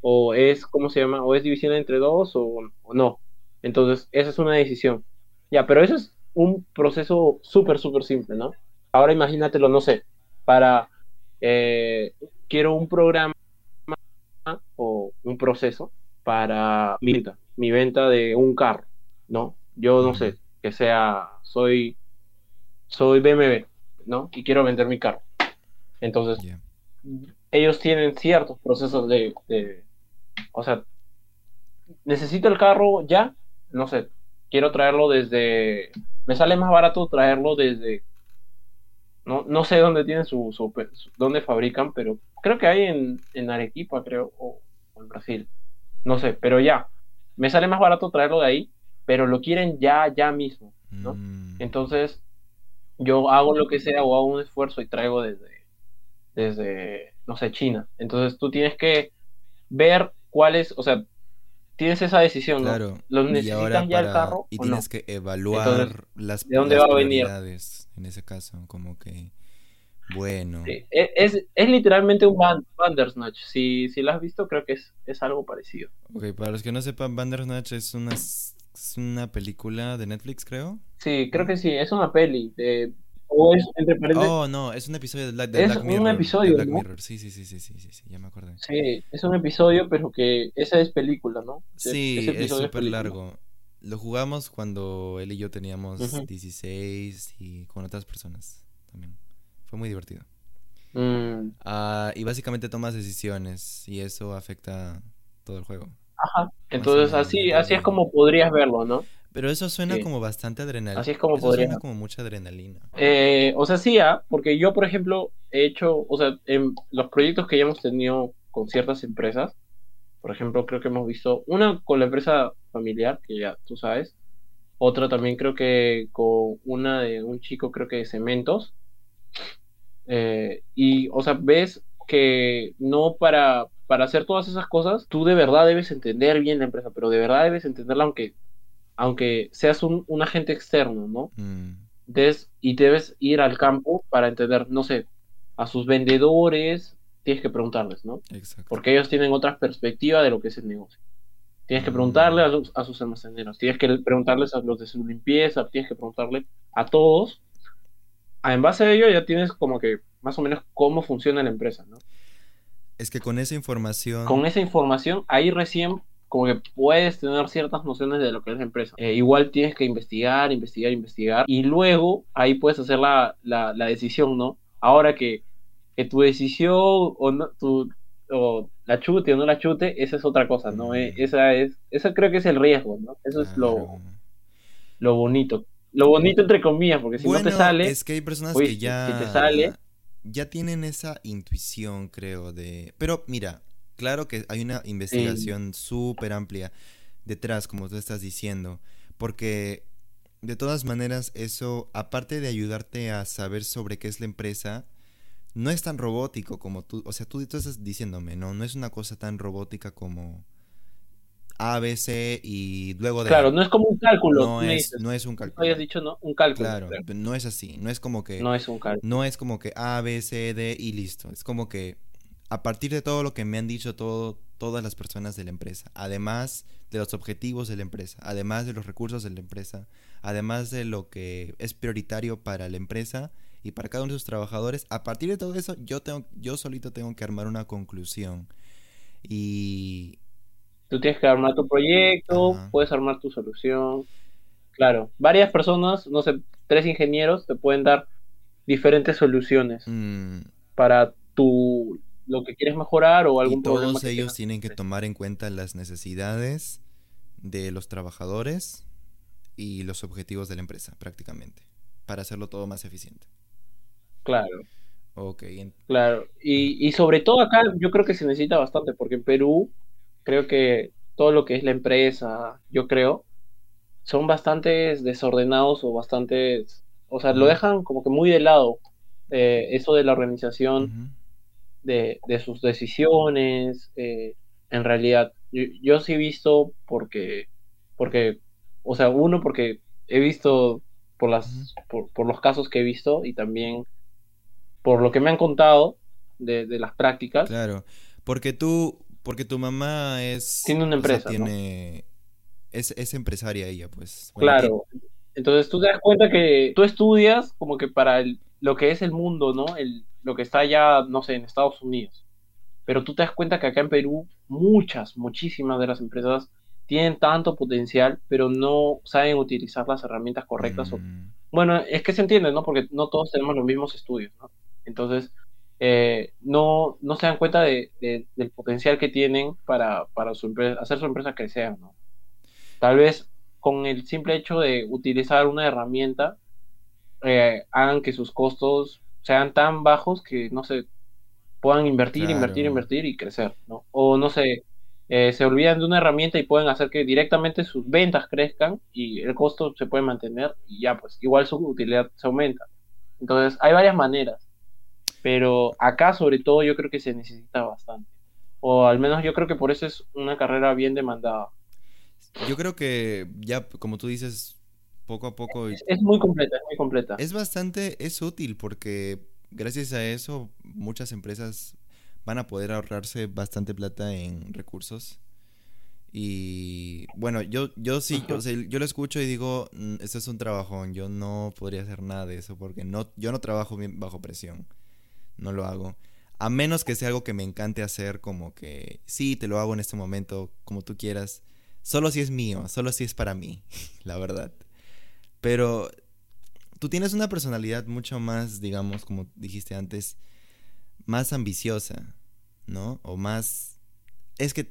[SPEAKER 2] O es, ¿cómo se llama? O es división entre dos o, o no. Entonces, esa es una decisión. Ya, pero eso es un proceso súper, súper simple, ¿no? Ahora imagínatelo, no sé, para, eh, quiero un programa o un proceso para mi venta, mi venta de un carro, ¿no? Yo no sé, que sea, soy, soy BMW, ¿no? Y quiero vender mi carro. Entonces, ellos tienen ciertos procesos de, de, o sea, necesito el carro ya, no sé, quiero traerlo desde me sale más barato traerlo desde no, no sé dónde tienen su, dónde fabrican, pero creo que hay en, en Arequipa, creo, o, en Brasil. No sé, pero ya. Me sale más barato traerlo de ahí, pero lo quieren ya, ya mismo, ¿no? Mm. Entonces, yo hago lo que sea o hago un esfuerzo y traigo desde, desde, no sé, China. Entonces tú tienes que ver cuáles, o sea, tienes esa decisión, ¿no? Claro. ¿Los necesitas ya el carro?
[SPEAKER 1] Y tienes que evaluar las,
[SPEAKER 2] ¿de dónde va a venir?
[SPEAKER 1] en ese caso, como que bueno.
[SPEAKER 2] E, es, es, literalmente un Bandersnatch. Si, si lo has visto, creo que es, es algo parecido.
[SPEAKER 1] Ok, para los que no sepan, Bandersnatch es una, es una película de Netflix, creo.
[SPEAKER 2] Sí, creo que sí, es una peli. De, O es entre paréntesis.
[SPEAKER 1] Oh, no, es un episodio de Black, de
[SPEAKER 2] Es
[SPEAKER 1] Black
[SPEAKER 2] un
[SPEAKER 1] Mirror. de
[SPEAKER 2] episodio,
[SPEAKER 1] Black
[SPEAKER 2] ¿no?
[SPEAKER 1] Mirror. Sí, sí, sí, sí, sí, sí, sí, ya me acordé.
[SPEAKER 2] Sí, es un episodio, pero que esa es película, ¿no?
[SPEAKER 1] Sí,
[SPEAKER 2] ese
[SPEAKER 1] es
[SPEAKER 2] episodio
[SPEAKER 1] súper largo. Lo jugamos cuando él y yo teníamos
[SPEAKER 2] Ujú.
[SPEAKER 1] 16 y con otras personas también. Fue muy divertido.
[SPEAKER 2] Mm,
[SPEAKER 1] Ah, y básicamente tomas decisiones y eso afecta todo el juego.
[SPEAKER 2] Ajá. Entonces así, así es como podrías verlo, ¿no?
[SPEAKER 1] Pero eso suena
[SPEAKER 2] Sí.
[SPEAKER 1] como bastante adrenalina.
[SPEAKER 2] Así es como
[SPEAKER 1] eso
[SPEAKER 2] podría-
[SPEAKER 1] suena como mucha adrenalina.
[SPEAKER 2] Eh, o sea, sí, ah, porque yo, por ejemplo, he hecho, o sea, en los proyectos que ya hemos tenido con ciertas empresas, por ejemplo, creo que hemos visto una con la empresa familiar, que ya tú sabes, otra también creo que con una de un chico, creo que de cementos, Eh, y, o sea, ves que no para, para hacer todas esas cosas, tú de verdad debes entender bien la empresa, pero de verdad debes entenderla aunque, aunque seas un, un agente externo, ¿no?
[SPEAKER 1] Mm,
[SPEAKER 2] Des- y debes ir al campo para entender, no sé, a sus vendedores, tienes que preguntarles, ¿no?
[SPEAKER 1] exacto.
[SPEAKER 2] Porque ellos tienen otra perspectiva de lo que es el negocio. Tienes que
[SPEAKER 1] Mm.
[SPEAKER 2] preguntarle a, los- a sus almaceneros, tienes que preguntarles a los de su limpieza, tienes que preguntarle a todos. En base a ello ya tienes como que más o menos cómo funciona la empresa, ¿no?
[SPEAKER 1] Es que con esa información...
[SPEAKER 2] Con esa información, ahí recién como que puedes tener ciertas nociones de lo que es la empresa. Eh, igual tienes que investigar, investigar, investigar, y luego ahí puedes hacer la, la, la decisión, ¿no? Ahora que, que tu decisión o, no, tu, o la chute o no la chute, esa es otra cosa, ¿no?
[SPEAKER 1] Mm.
[SPEAKER 2] Eh, esa es, eso creo que es el riesgo, ¿no? Eso es lo, lo bonito. Lo bonito entre comillas, porque si no te sale,
[SPEAKER 1] es que hay personas
[SPEAKER 2] oye,
[SPEAKER 1] que ya...
[SPEAKER 2] si te sale-
[SPEAKER 1] Ya tienen esa intuición, creo, de... Pero mira, claro que hay una investigación súper amplia detrás, como tú estás diciendo, porque de todas maneras eso, aparte de ayudarte a saber sobre qué es la empresa, no es tan robótico como tú, o sea, tú, tú estás diciéndome, ¿no? No es una cosa tan robótica como A, B, C y luego de...
[SPEAKER 2] claro, no es como un cálculo.
[SPEAKER 1] no es,
[SPEAKER 2] dices.
[SPEAKER 1] no es un cálculo.
[SPEAKER 2] habías dicho, ¿no? Un cálculo.
[SPEAKER 1] Claro,
[SPEAKER 2] claro.
[SPEAKER 1] no es así, no es como que...
[SPEAKER 2] No es un cálculo.
[SPEAKER 1] No es como que A, B, C, D y listo. Es como que a partir de todo lo que me han dicho todo, todas las personas de la empresa, además de los objetivos de la empresa, además de los recursos de la empresa, además de lo que es prioritario para la empresa y para cada uno de sus trabajadores, a partir de todo eso yo tengo yo solito tengo que armar una conclusión. Y
[SPEAKER 2] Tú tienes que armar tu proyecto,
[SPEAKER 1] Ajá.
[SPEAKER 2] puedes armar tu solución. Claro, varias personas, no sé, tres ingenieros te pueden dar diferentes soluciones
[SPEAKER 1] mm,
[SPEAKER 2] para tu lo que quieres mejorar o algún
[SPEAKER 1] y
[SPEAKER 2] problema
[SPEAKER 1] todos
[SPEAKER 2] que
[SPEAKER 1] ellos tienen que tomar en cuenta las necesidades de los trabajadores y los objetivos de la empresa, prácticamente, para hacerlo todo más eficiente.
[SPEAKER 2] Claro,
[SPEAKER 1] Ok,
[SPEAKER 2] claro. Y, y sobre todo acá yo creo que se necesita bastante, porque en Perú creo que todo lo que es la empresa, yo creo, son bastantes desordenados o bastantes, o sea, lo dejan como que muy de lado. eh, eso de la organización de, de sus decisiones, eh, en realidad, yo, yo sí he visto porque, porque, o sea, uno porque he visto por las, por, por los casos que he visto y también por lo que me han contado de, de las prácticas,
[SPEAKER 1] Claro, porque tú, porque tu mamá es...
[SPEAKER 2] Tiene una
[SPEAKER 1] o sea,
[SPEAKER 2] empresa, ¿no?
[SPEAKER 1] tiene, es, es empresaria ella, pues. Bueno,
[SPEAKER 2] claro. Entonces tú te das cuenta que tú estudias como que para el- lo que es el mundo, ¿no? El, lo que está ya, no sé, en Estados Unidos. Pero tú te das cuenta que acá en Perú muchas, muchísimas de las empresas tienen tanto potencial, pero no saben utilizar las herramientas correctas. o-
[SPEAKER 1] mm,
[SPEAKER 2] Bueno, es que se entiende, ¿no? Porque no todos tenemos los mismos estudios, ¿no? Entonces, eh, no, no se dan cuenta de, de- del potencial que tienen para, para su empresa, hacer su empresa crecer, ¿no? Tal vez con el simple hecho de utilizar una herramienta, eh, hagan que sus costos sean tan bajos que, no sé, puedan invertir,
[SPEAKER 1] Claro.
[SPEAKER 2] invertir, invertir y crecer, ¿no? O no sé, eh, se olvidan de una herramienta y pueden hacer que directamente sus ventas crezcan y el costo se puede mantener y ya, pues igual su utilidad se aumenta. Entonces, hay varias maneras, pero acá sobre todo yo creo que se necesita bastante. O al menos yo creo que por eso es una carrera bien demandada.
[SPEAKER 1] Yo creo que ya, como tú dices, poco a poco
[SPEAKER 2] Es, es muy completa, es muy completa.
[SPEAKER 1] Es bastante, es útil porque gracias a eso muchas empresas van a poder ahorrarse bastante plata en recursos Y bueno, yo, yo sí, yo, yo lo escucho y digo, mm, esto es un trabajón, yo no podría hacer nada de eso porque no, yo no trabajo bien bajo presión, no lo hago. A menos que sea algo que me encante hacer, como que sí, te lo hago en este momento, como tú quieras. Solo si es mío, solo si es para mí, [LAUGHS] la verdad. Pero tú tienes una personalidad mucho más, digamos, como dijiste antes, más ambiciosa, ¿no? O más... Es que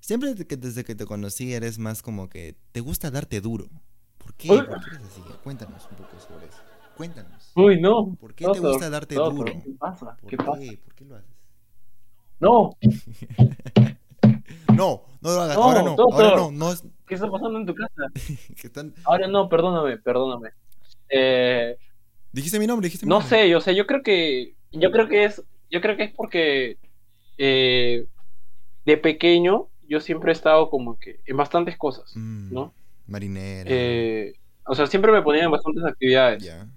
[SPEAKER 1] siempre que desde que te conocí eres más como que te gusta darte duro. ¿Por qué? ¿Por qué eres así? Cuéntanos un poco sobre eso. Cuéntanos.
[SPEAKER 2] Uy, no.
[SPEAKER 1] ¿Por qué te gusta darte duro?
[SPEAKER 2] ¿Qué pasa?
[SPEAKER 1] ¿Por
[SPEAKER 2] qué,
[SPEAKER 1] qué?
[SPEAKER 2] pasa?
[SPEAKER 1] ¿Por qué lo haces?
[SPEAKER 2] No. [LAUGHS]
[SPEAKER 1] no, no lo hagas. ahora no. Ahora no. no es...
[SPEAKER 2] ¿Qué está pasando en tu casa? [LAUGHS]
[SPEAKER 1] están...
[SPEAKER 2] Ahora no, perdóname, perdóname. Eh,
[SPEAKER 1] dijiste mi nombre, dijiste mi
[SPEAKER 2] no
[SPEAKER 1] nombre.
[SPEAKER 2] sé, yo sé, yo creo que yo creo que es yo creo que es porque eh, de pequeño yo siempre he estado como que en bastantes cosas,
[SPEAKER 1] Mm,
[SPEAKER 2] ¿no?
[SPEAKER 1] Marinera.
[SPEAKER 2] Eh, o sea, siempre me ponía en bastantes actividades.
[SPEAKER 1] ya.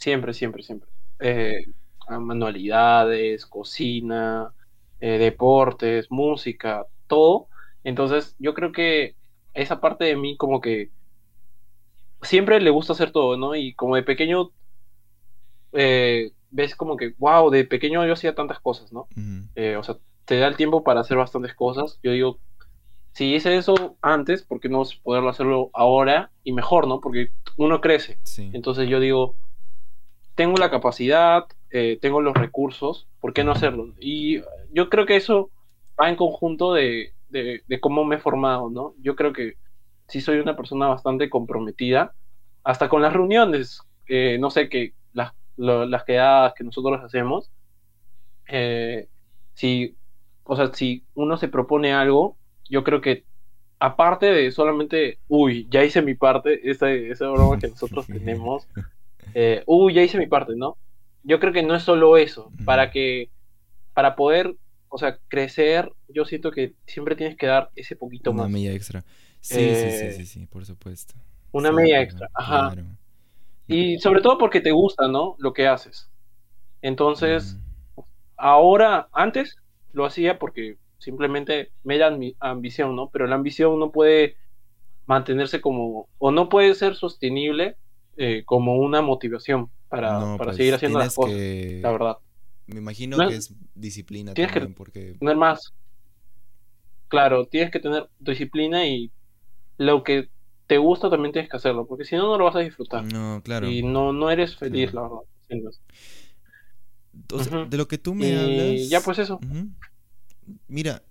[SPEAKER 2] Siempre, siempre, siempre. Eh, manualidades, cocina, eh, deportes, música, todo. Entonces, yo creo que esa parte de mí como que siempre le gusta hacer todo, ¿no? Y como de pequeño, eh, ves como que, wow, de pequeño yo hacía tantas cosas, ¿no? Eh, o sea, te da el tiempo para hacer bastantes cosas. Yo digo, si hice eso antes, ¿por qué no poderlo hacerlo ahora y mejor, ¿no? Porque uno crece.
[SPEAKER 1] Sí.
[SPEAKER 2] Entonces yo digo, tengo la capacidad, eh, tengo los recursos, ¿por qué no hacerlo? Y yo creo que eso va en conjunto de, de, de cómo me he formado, ¿no? Yo creo que sí soy una persona bastante comprometida, hasta con las reuniones, eh, no sé, que las, lo- las quedadas que nosotros hacemos, eh, si, o sea, si uno se propone algo, yo creo que aparte de solamente, uy, ya hice mi parte, esa, esa broma que nosotros [LAUGHS] tenemos, eh, uy, ya hice mi parte, ¿no? Yo creo que no es solo eso, para que, para poder, o sea, crecer, yo siento que siempre tienes que dar ese poquito
[SPEAKER 1] Una
[SPEAKER 2] más,
[SPEAKER 1] milla extra. Sí,
[SPEAKER 2] Eh,
[SPEAKER 1] sí, sí, sí, sí, por supuesto.
[SPEAKER 2] una
[SPEAKER 1] Sí,
[SPEAKER 2] media extra, ajá.
[SPEAKER 1] claro.
[SPEAKER 2] Y sobre todo porque te gusta, ¿no? Lo que haces. Entonces, ahora, antes lo hacía porque simplemente me da ambi- ambición, ¿no? Pero la ambición no puede mantenerse como, o no puede ser sostenible eh, como una motivación para,
[SPEAKER 1] no,
[SPEAKER 2] para
[SPEAKER 1] pues,
[SPEAKER 2] seguir haciendo las cosas,
[SPEAKER 1] que...
[SPEAKER 2] la verdad.
[SPEAKER 1] Me imagino
[SPEAKER 2] No,
[SPEAKER 1] que es disciplina
[SPEAKER 2] tienes que-
[SPEAKER 1] también, porque...
[SPEAKER 2] Tener más, claro, tienes que tener disciplina y lo que te gusta también tienes que hacerlo, porque si no, no lo vas a disfrutar.
[SPEAKER 1] No, claro.
[SPEAKER 2] Y no, no eres feliz,
[SPEAKER 1] Claro.
[SPEAKER 2] la verdad.
[SPEAKER 1] O sea, de lo que tú me
[SPEAKER 2] Y
[SPEAKER 1] hablas...
[SPEAKER 2] ya, pues eso.
[SPEAKER 1] Mira,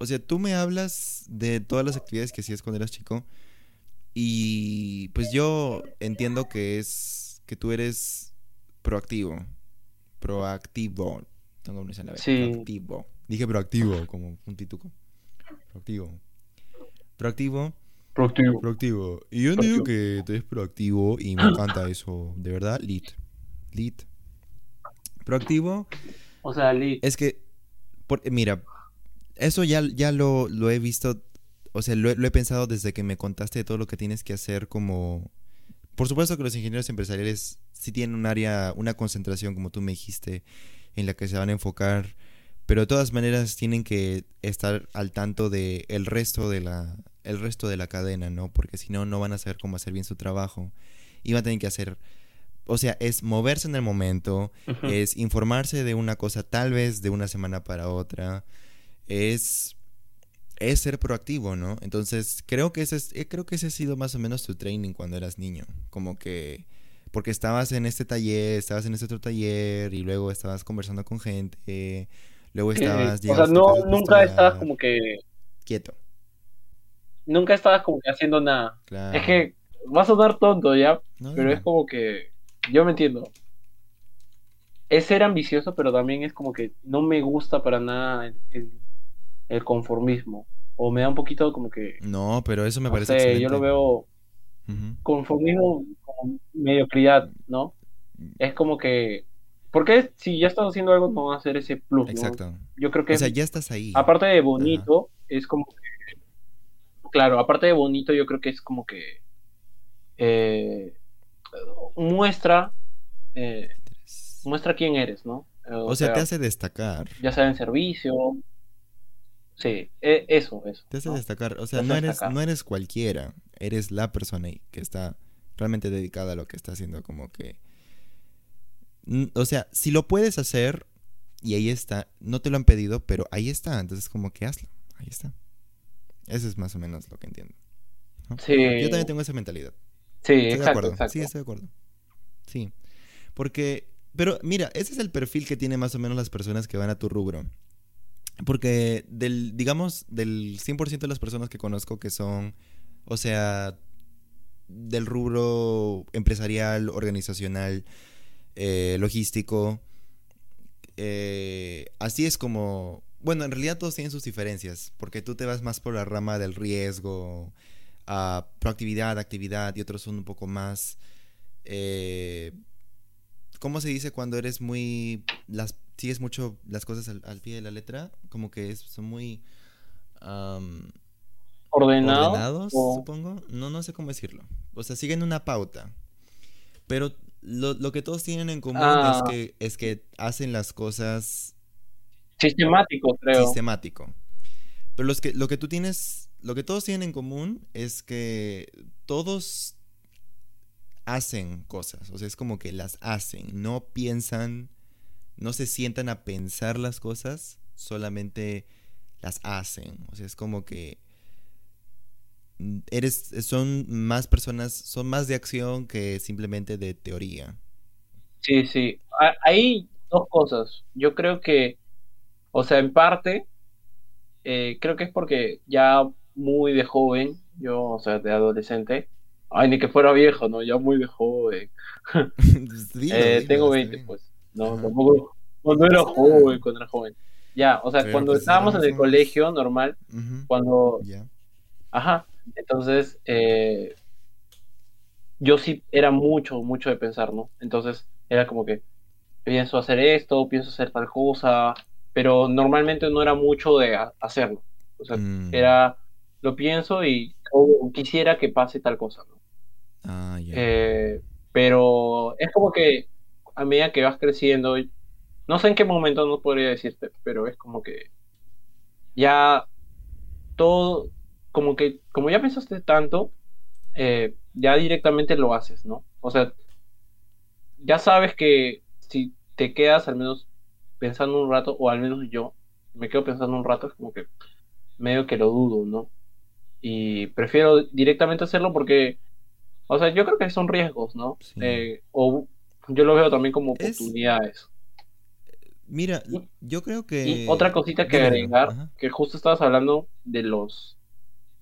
[SPEAKER 1] o sea, tú me hablas de todas las actividades que hacías cuando eras chico y pues yo entiendo que es que tú eres proactivo, proactivo. Tengo una a la vez.
[SPEAKER 2] Sí.
[SPEAKER 1] Proactivo. Dije proactivo como un pituco. Proactivo. Proactivo,
[SPEAKER 2] Productivo.
[SPEAKER 1] proactivo. Y yo digo que tú eres proactivo y me encanta eso, de verdad, lit. Lit. Proactivo
[SPEAKER 2] O sea, Lee,
[SPEAKER 1] es que, por- mira, eso ya, ya lo, lo he visto, o sea, lo, he- lo he pensado desde que me contaste de todo lo que tienes que hacer como... Por supuesto que los ingenieros empresariales sí tienen un área, una concentración, como tú me dijiste, en la que se van a enfocar, pero de todas maneras tienen que estar al tanto de el resto de la, el resto de la cadena, ¿no? Porque si no, no van a saber cómo hacer bien su trabajo. Y van a tener que hacer, o sea, es moverse en el momento, es informarse de una cosa tal vez de una semana para otra, es, es ser proactivo, ¿no? Entonces, creo que, ese es, eh, creo que ese ha sido más o menos tu training cuando eras niño, como que, porque estabas en este taller, estabas en este otro taller y luego estabas conversando con gente, luego estabas...
[SPEAKER 2] o sea, no, nunca estabas como que,
[SPEAKER 1] Quieto,
[SPEAKER 2] nunca estabas como que haciendo nada.
[SPEAKER 1] claro.
[SPEAKER 2] Es que va a sonar tonto ya,
[SPEAKER 1] No,
[SPEAKER 2] pero
[SPEAKER 1] no.
[SPEAKER 2] es como que, yo me entiendo. Es ser ambicioso, pero también es como que no me gusta para nada el, el- el conformismo. O me da un poquito como que,
[SPEAKER 1] No, pero eso me
[SPEAKER 2] no
[SPEAKER 1] parece
[SPEAKER 2] sé,
[SPEAKER 1] excelente.
[SPEAKER 2] yo lo veo conformismo como mediocridad, ¿no? Es como que, ¿por qué si ya estás haciendo algo no vas a hacer ese plus, ¿no?
[SPEAKER 1] Exacto.
[SPEAKER 2] Yo creo que
[SPEAKER 1] O sea, ya estás ahí.
[SPEAKER 2] aparte de bonito, es como que, claro, aparte de bonito, yo creo que es como que eh, muestra, eh, muestra quién eres, ¿no? Eh,
[SPEAKER 1] O sea, te hace destacar.
[SPEAKER 2] ya sea en servicio, Sí, e, eso, eso.
[SPEAKER 1] Te hace
[SPEAKER 2] ¿no?
[SPEAKER 1] destacar. O sea, no eres,
[SPEAKER 2] destacar.
[SPEAKER 1] no eres cualquiera. Eres la persona que está realmente dedicada a lo que está haciendo. Como que. O sea, si lo puedes hacer, y ahí está. No te lo han pedido, pero ahí está. Entonces, como que hazlo. Ahí está. Eso es más o menos lo que entiendo. ¿no?
[SPEAKER 2] Sí,
[SPEAKER 1] Yo también tengo esa mentalidad.
[SPEAKER 2] sí,
[SPEAKER 1] Estoy de
[SPEAKER 2] exacto,
[SPEAKER 1] acuerdo.
[SPEAKER 2] exacto.
[SPEAKER 1] Sí, estoy de acuerdo. Sí. Porque, pero mira, ese es el perfil que tienen más o menos las personas que van a tu rubro. Porque del, digamos, del 100% de las personas que conozco que son, o sea, del rubro empresarial, organizacional, eh, logístico, eh, así es como, bueno, en realidad todos tienen sus diferencias, porque tú te vas más por la rama del riesgo, a proactividad, actividad, y otros son un poco más, eh, ¿cómo se dice cuando eres muy, las, sigues mucho las cosas al, al pie de la letra? Como que es- son muy
[SPEAKER 2] Ordenado.
[SPEAKER 1] ordenados,
[SPEAKER 2] o-
[SPEAKER 1] supongo. No, no sé cómo decirlo. O sea, siguen una pauta. Pero lo, lo que todos tienen en común
[SPEAKER 2] Ah.
[SPEAKER 1] es que, es que hacen las cosas
[SPEAKER 2] Sistemático, creo.
[SPEAKER 1] sistemático. Pero los que, lo que tú tienes, lo que todos tienen en común es que todos hacen cosas. O sea, es como que las hacen. No piensan, no se sientan a pensar las cosas, solamente las hacen. O sea, es como que eres, son más personas, son más de acción que simplemente de teoría.
[SPEAKER 2] Sí, sí. Ha- Hay dos cosas. Yo creo que, o sea, en parte, eh, creo que es porque ya muy de joven, yo, o sea, de adolescente, ay, ni que fuera viejo, ¿no? Ya muy de joven. [LAUGHS]
[SPEAKER 1] Pues dilo,
[SPEAKER 2] Eh,
[SPEAKER 1] dilo,
[SPEAKER 2] tengo
[SPEAKER 1] está
[SPEAKER 2] 20,
[SPEAKER 1] bien.
[SPEAKER 2] pues. No, tampoco. Cuando era joven, cuando era joven. Ya, o sea,
[SPEAKER 1] Pero,
[SPEAKER 2] cuando
[SPEAKER 1] pues,
[SPEAKER 2] estábamos en el colegio normal,
[SPEAKER 1] Ujú,
[SPEAKER 2] cuando.
[SPEAKER 1] Ya.
[SPEAKER 2] Ajá. Entonces, eh, yo sí era mucho, mucho de pensar, ¿no? Entonces, era como que pienso hacer esto, pienso hacer tal cosa, pero normalmente no era mucho de ha- hacerlo. O sea,
[SPEAKER 1] Mm.
[SPEAKER 2] era, lo pienso y o quisiera que pase tal cosa, ¿no?
[SPEAKER 1] Ah, ya.
[SPEAKER 2] Eh, pero es como que a medida que vas creciendo, no sé en qué momento no podría decirte, pero es como que ya todo, como que, como ya pensaste tanto, eh, ya directamente lo haces, ¿no? O sea, ya sabes que si te quedas al menos pensando un rato, o al menos yo me quedo pensando un rato, es como que medio que lo dudo, ¿no? Y prefiero directamente hacerlo porque, o sea, yo creo que son riesgos, ¿no?
[SPEAKER 1] Sí.
[SPEAKER 2] Eh, o yo lo veo también como
[SPEAKER 1] Es-
[SPEAKER 2] oportunidades.
[SPEAKER 1] Mira,
[SPEAKER 2] y-
[SPEAKER 1] yo creo que...
[SPEAKER 2] Y otra cosita que agregar,
[SPEAKER 1] Ajá.
[SPEAKER 2] que justo estabas hablando de los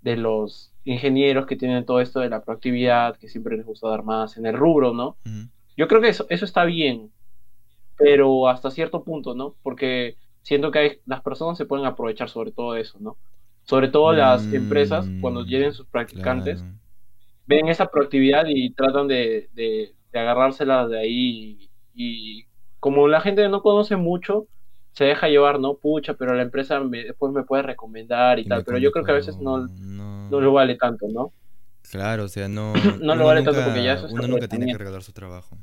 [SPEAKER 2] de los ingenieros que tienen todo esto de la proactividad, que siempre les gusta dar más en el rubro, ¿no? Yo creo que eso, eso está bien, pero hasta cierto punto, ¿no? Porque siento que hay- las personas se pueden aprovechar sobre todo eso, ¿no? Sobre todo las
[SPEAKER 1] Mm,
[SPEAKER 2] empresas, cuando lleguen sus practicantes,
[SPEAKER 1] Claro.
[SPEAKER 2] ven esa proactividad y tratan de, de, de agarrársela de ahí. Y, como la gente no conoce mucho, se deja llevar, ¿no? Pucha, pero la empresa me- después me puede recomendar y,
[SPEAKER 1] Y
[SPEAKER 2] tal. Pero yo creo que a veces no,
[SPEAKER 1] no.
[SPEAKER 2] no lo vale tanto, ¿no?
[SPEAKER 1] Claro, o sea, no. [CLEARS THROAT]
[SPEAKER 2] No lo vale tanto porque ya eso es
[SPEAKER 1] Uno nunca tiene que regalar su trabajo.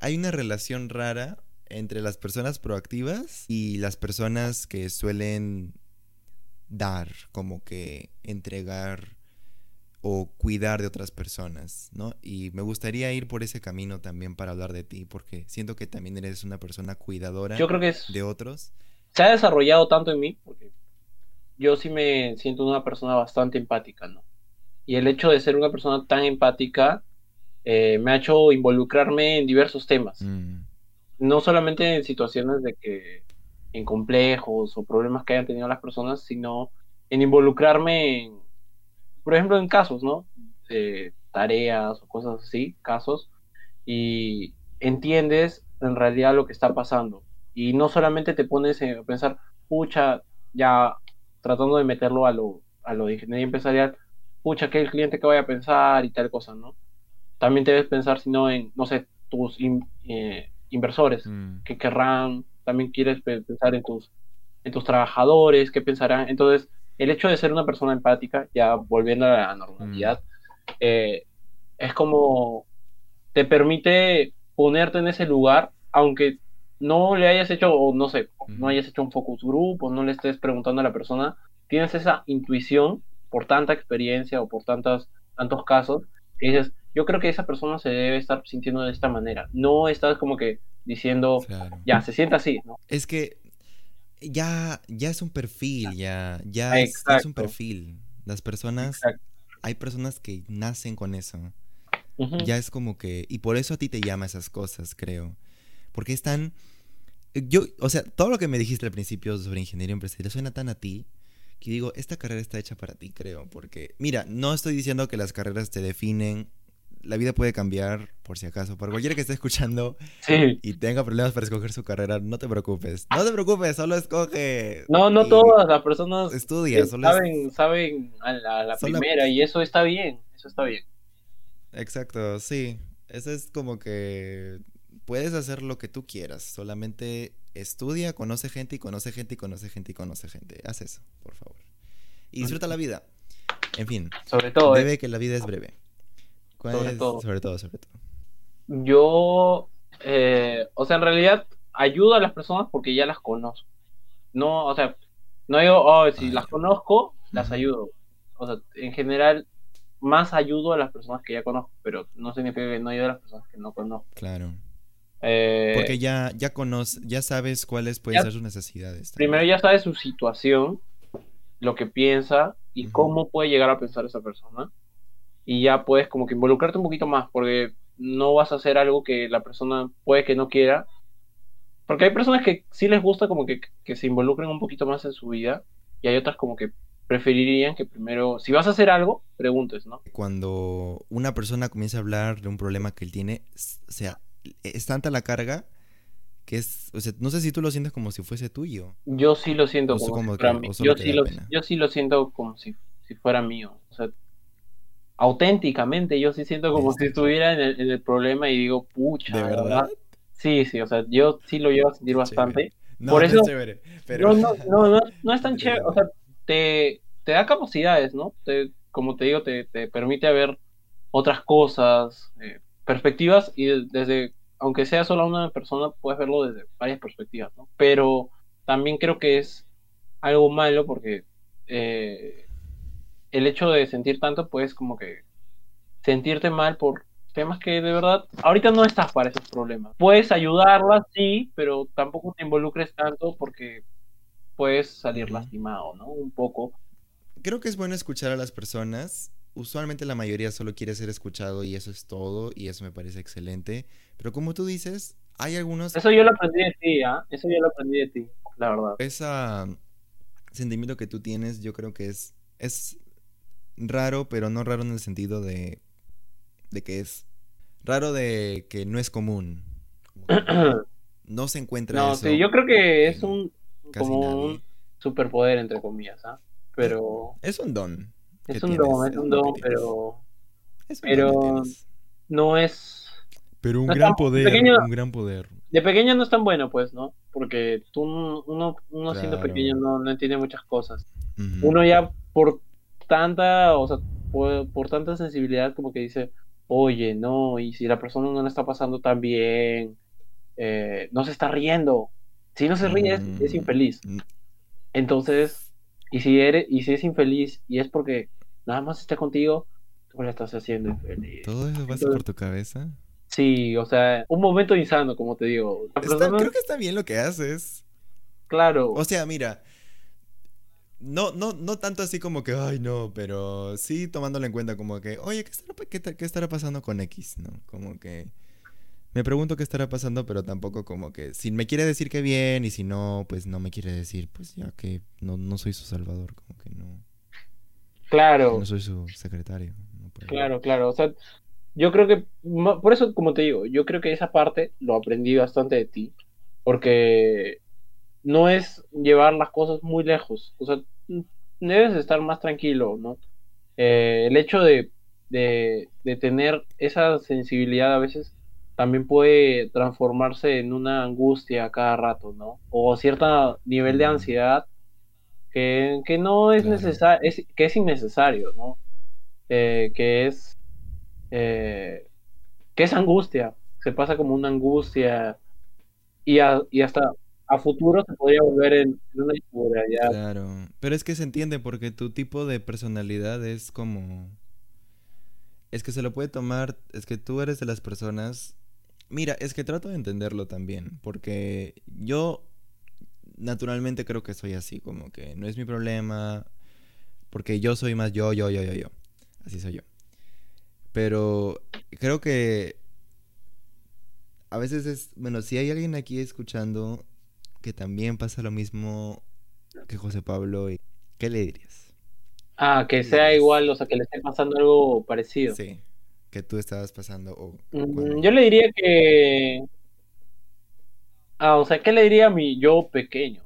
[SPEAKER 1] Hay una relación rara entre las personas proactivas y las personas que suelen dar, como que entregar o cuidar de otras personas, ¿no? Y me gustaría ir por ese camino también para hablar de ti, porque siento que también eres una persona cuidadora
[SPEAKER 2] Yo creo que es,
[SPEAKER 1] de otros.
[SPEAKER 2] se ha desarrollado tanto en mí, porque yo sí me siento una persona bastante empática, ¿no? Y el hecho de ser una persona tan empática eh, me ha hecho involucrarme en diversos temas.
[SPEAKER 1] Mm,
[SPEAKER 2] no solamente en situaciones de que en complejos o problemas que hayan tenido las personas, sino en involucrarme en, por ejemplo, en casos, ¿no? Eh, tareas o cosas así, casos, y entiendes en realidad lo que está pasando. Y no solamente te pones a pensar, pucha, ya tratando de meterlo a lo, a lo de ingeniería empresarial, pucha, que el cliente que vaya a pensar y tal cosa, ¿no? También debes pensar, sino en, no sé, tus in- eh, inversores
[SPEAKER 1] mm,
[SPEAKER 2] que querrán, también quieres pe- pensar en tus, en tus trabajadores, qué pensarán. Entonces, el hecho de ser una persona empática, ya volviendo a la normalidad, eh, es como te permite ponerte en ese lugar, aunque no le hayas hecho, o no sé, no hayas hecho un focus group, o no le estés preguntando a la persona, tienes esa intuición por tanta experiencia o por tantas, tantos casos, que dices, yo creo que esa persona se debe estar sintiendo de esta manera. No estás como que diciendo, ya, se sienta así, ¿no?
[SPEAKER 1] Es que ya, ya es un perfil, ya, ya es, un perfil. Las personas, hay personas que nacen con eso. Ya es como que, y por eso a ti te llama esas cosas, creo. Porque están, yo, o sea, todo lo que me dijiste al principio sobre ingeniería empresarial suena tan a ti que digo, esta carrera está hecha para ti, creo. Porque, mira, no estoy diciendo que las carreras te definen la vida puede cambiar, por si acaso. Para cualquiera que esté escuchando y tenga problemas para escoger su carrera, no te preocupes. No te preocupes, solo escoge.
[SPEAKER 2] No, no todas las personas
[SPEAKER 1] estudia,
[SPEAKER 2] saben, saben a la, primera y eso está bien. Eso está bien.
[SPEAKER 1] Exacto, sí. Eso es como que puedes hacer lo que tú quieras. Solamente estudia, conoce gente y conoce gente y conoce gente y conoce gente. Haz eso, por favor. Y disfruta la vida. En fin.
[SPEAKER 2] Sobre todo.
[SPEAKER 1] Debe eh. que la vida es breve sobre todo. Sobre todo, sobre todo.
[SPEAKER 2] Yo, eh, o sea, en realidad ayudo a las personas porque ya las conozco. No, o sea, no digo, oh, si las conozco, las ayudo. O sea, en general, más ayudo a las personas que ya conozco, pero no significa que no ayude a las personas que no conozco.
[SPEAKER 1] Claro. Eh, porque ya, ya conoces, ya sabes cuáles pueden ser sus necesidades.
[SPEAKER 2] Primero ya sabes su situación, lo que piensa y cómo puede llegar a pensar esa persona y ya puedes como que involucrarte un poquito más, porque no vas a hacer algo que la persona puede que no quiera. Porque hay personas que sí les gusta como que, se involucren un poquito más en su vida y hay otras como que preferirían que primero, si vas a hacer algo, preguntes, ¿no?
[SPEAKER 1] Cuando una persona comienza a hablar de un problema que él tiene, o sea, es tanta la carga que es, o sea, no sé si tú lo sientes como si fuese tuyo.
[SPEAKER 2] Yo sí lo siento como, si fuera mío. Yo sí, lo, yo sí lo siento como si, si fuera mío. O sea, auténticamente, yo sí siento como si estuviera en el, problema y digo, pucha,
[SPEAKER 1] ¿De verdad?
[SPEAKER 2] Sí, sí, o sea, yo sí lo llevo a sentir bastante. No, Por eso, no es chévere, pero... no, no, no, es tan [LAUGHS] chévere, o sea, te, te da capacidades, ¿no? Te, como te digo, te, te permite ver otras cosas, eh, perspectivas, y desde, aunque sea solo una persona, puedes verlo desde varias perspectivas, ¿no? Pero también creo que es algo malo porque eh, el hecho de sentir tanto, pues como que sentirte mal por temas que de verdad ahorita no estás para esos problemas. Puedes ayudarlas, sí, pero tampoco te involucres tanto porque puedes salir lastimado, ¿no? Un poco.
[SPEAKER 1] Creo que es bueno escuchar a las personas. Usualmente la mayoría solo quiere ser escuchado y eso es todo y eso me parece excelente. Pero como tú dices, hay algunos...
[SPEAKER 2] Eso yo lo aprendí de ti, ¿ah? Eso yo lo aprendí de ti, la verdad.
[SPEAKER 1] Ese sentimiento que tú tienes yo creo que es, es raro, pero no raro en el sentido de, de que es raro de que no es común. [CLEARS THROAT] no se encuentra no,
[SPEAKER 2] sí, yo creo que es un como un superpoder entre comillas, ¿ah? Pero
[SPEAKER 1] es un don.
[SPEAKER 2] Es un don, es un don, pero pero no es
[SPEAKER 1] pero un gran poder, un gran poder.
[SPEAKER 2] De pequeño no es tan bueno, pues, ¿no? Porque tú, uno, uno siendo pequeño no, no entiende muchas cosas. Uno ya por tanta, o sea, por, tanta sensibilidad como que dice, oye, no, y si la persona no está pasando tan bien, eh, no se está riendo. Si no se ríe, es, mm, infeliz. Mm. Entonces, y si, eres, y si es infeliz y es porque nada más está contigo, tú le estás haciendo infeliz.
[SPEAKER 1] ¿Todo eso pasa por tu cabeza?
[SPEAKER 2] Sí, o sea, un momento insano, como te digo.
[SPEAKER 1] Creo que está bien lo que haces.
[SPEAKER 2] Claro.
[SPEAKER 1] O sea, mira, no, no, no tanto así como que, ay, no, pero sí tomándolo en cuenta como que, oye, ¿qué estará, qué, estará pasando con X? ¿No? Como que me pregunto qué estará pasando, pero tampoco como que, si me quiere decir que bien y si no, pues no me quiere decir, pues ya que no, no soy su salvador, como que no.
[SPEAKER 2] Claro.
[SPEAKER 1] No soy su secretario.
[SPEAKER 2] claro, claro, o sea, yo creo que, por eso, como te digo, yo creo que esa parte lo aprendí bastante de ti, porque no es llevar las cosas muy lejos. O sea, debes estar más tranquilo, ¿no? Eh, el hecho de, de, tener esa sensibilidad a veces también puede transformarse en una angustia cada rato, ¿no? O cierto nivel de ansiedad que, no es necesario, que es innecesario, ¿no? Eh, que es eh, que es angustia, se pasa como una angustia y, y hasta a futuro se podría volver en, una historia ya.
[SPEAKER 1] Claro, pero es que se entiende porque tu tipo de personalidad es como... Es que se lo puede tomar, es que tú eres de las personas... Mira, es que trato de entenderlo también, porque yo naturalmente creo que soy así, como que no es mi problema, porque yo soy más yo, yo, yo, yo, yo. Así soy yo. Pero creo que a veces es, bueno, si hay alguien aquí escuchando que también pasa lo mismo que José Pablo, ¿qué le dirías?
[SPEAKER 2] Ah, que sea igual, o sea, que le esté pasando algo parecido.
[SPEAKER 1] Sí, que tú estabas pasando.
[SPEAKER 2] Mm, yo le diría que... Ah, o sea, ¿qué le diría a mi yo pequeño?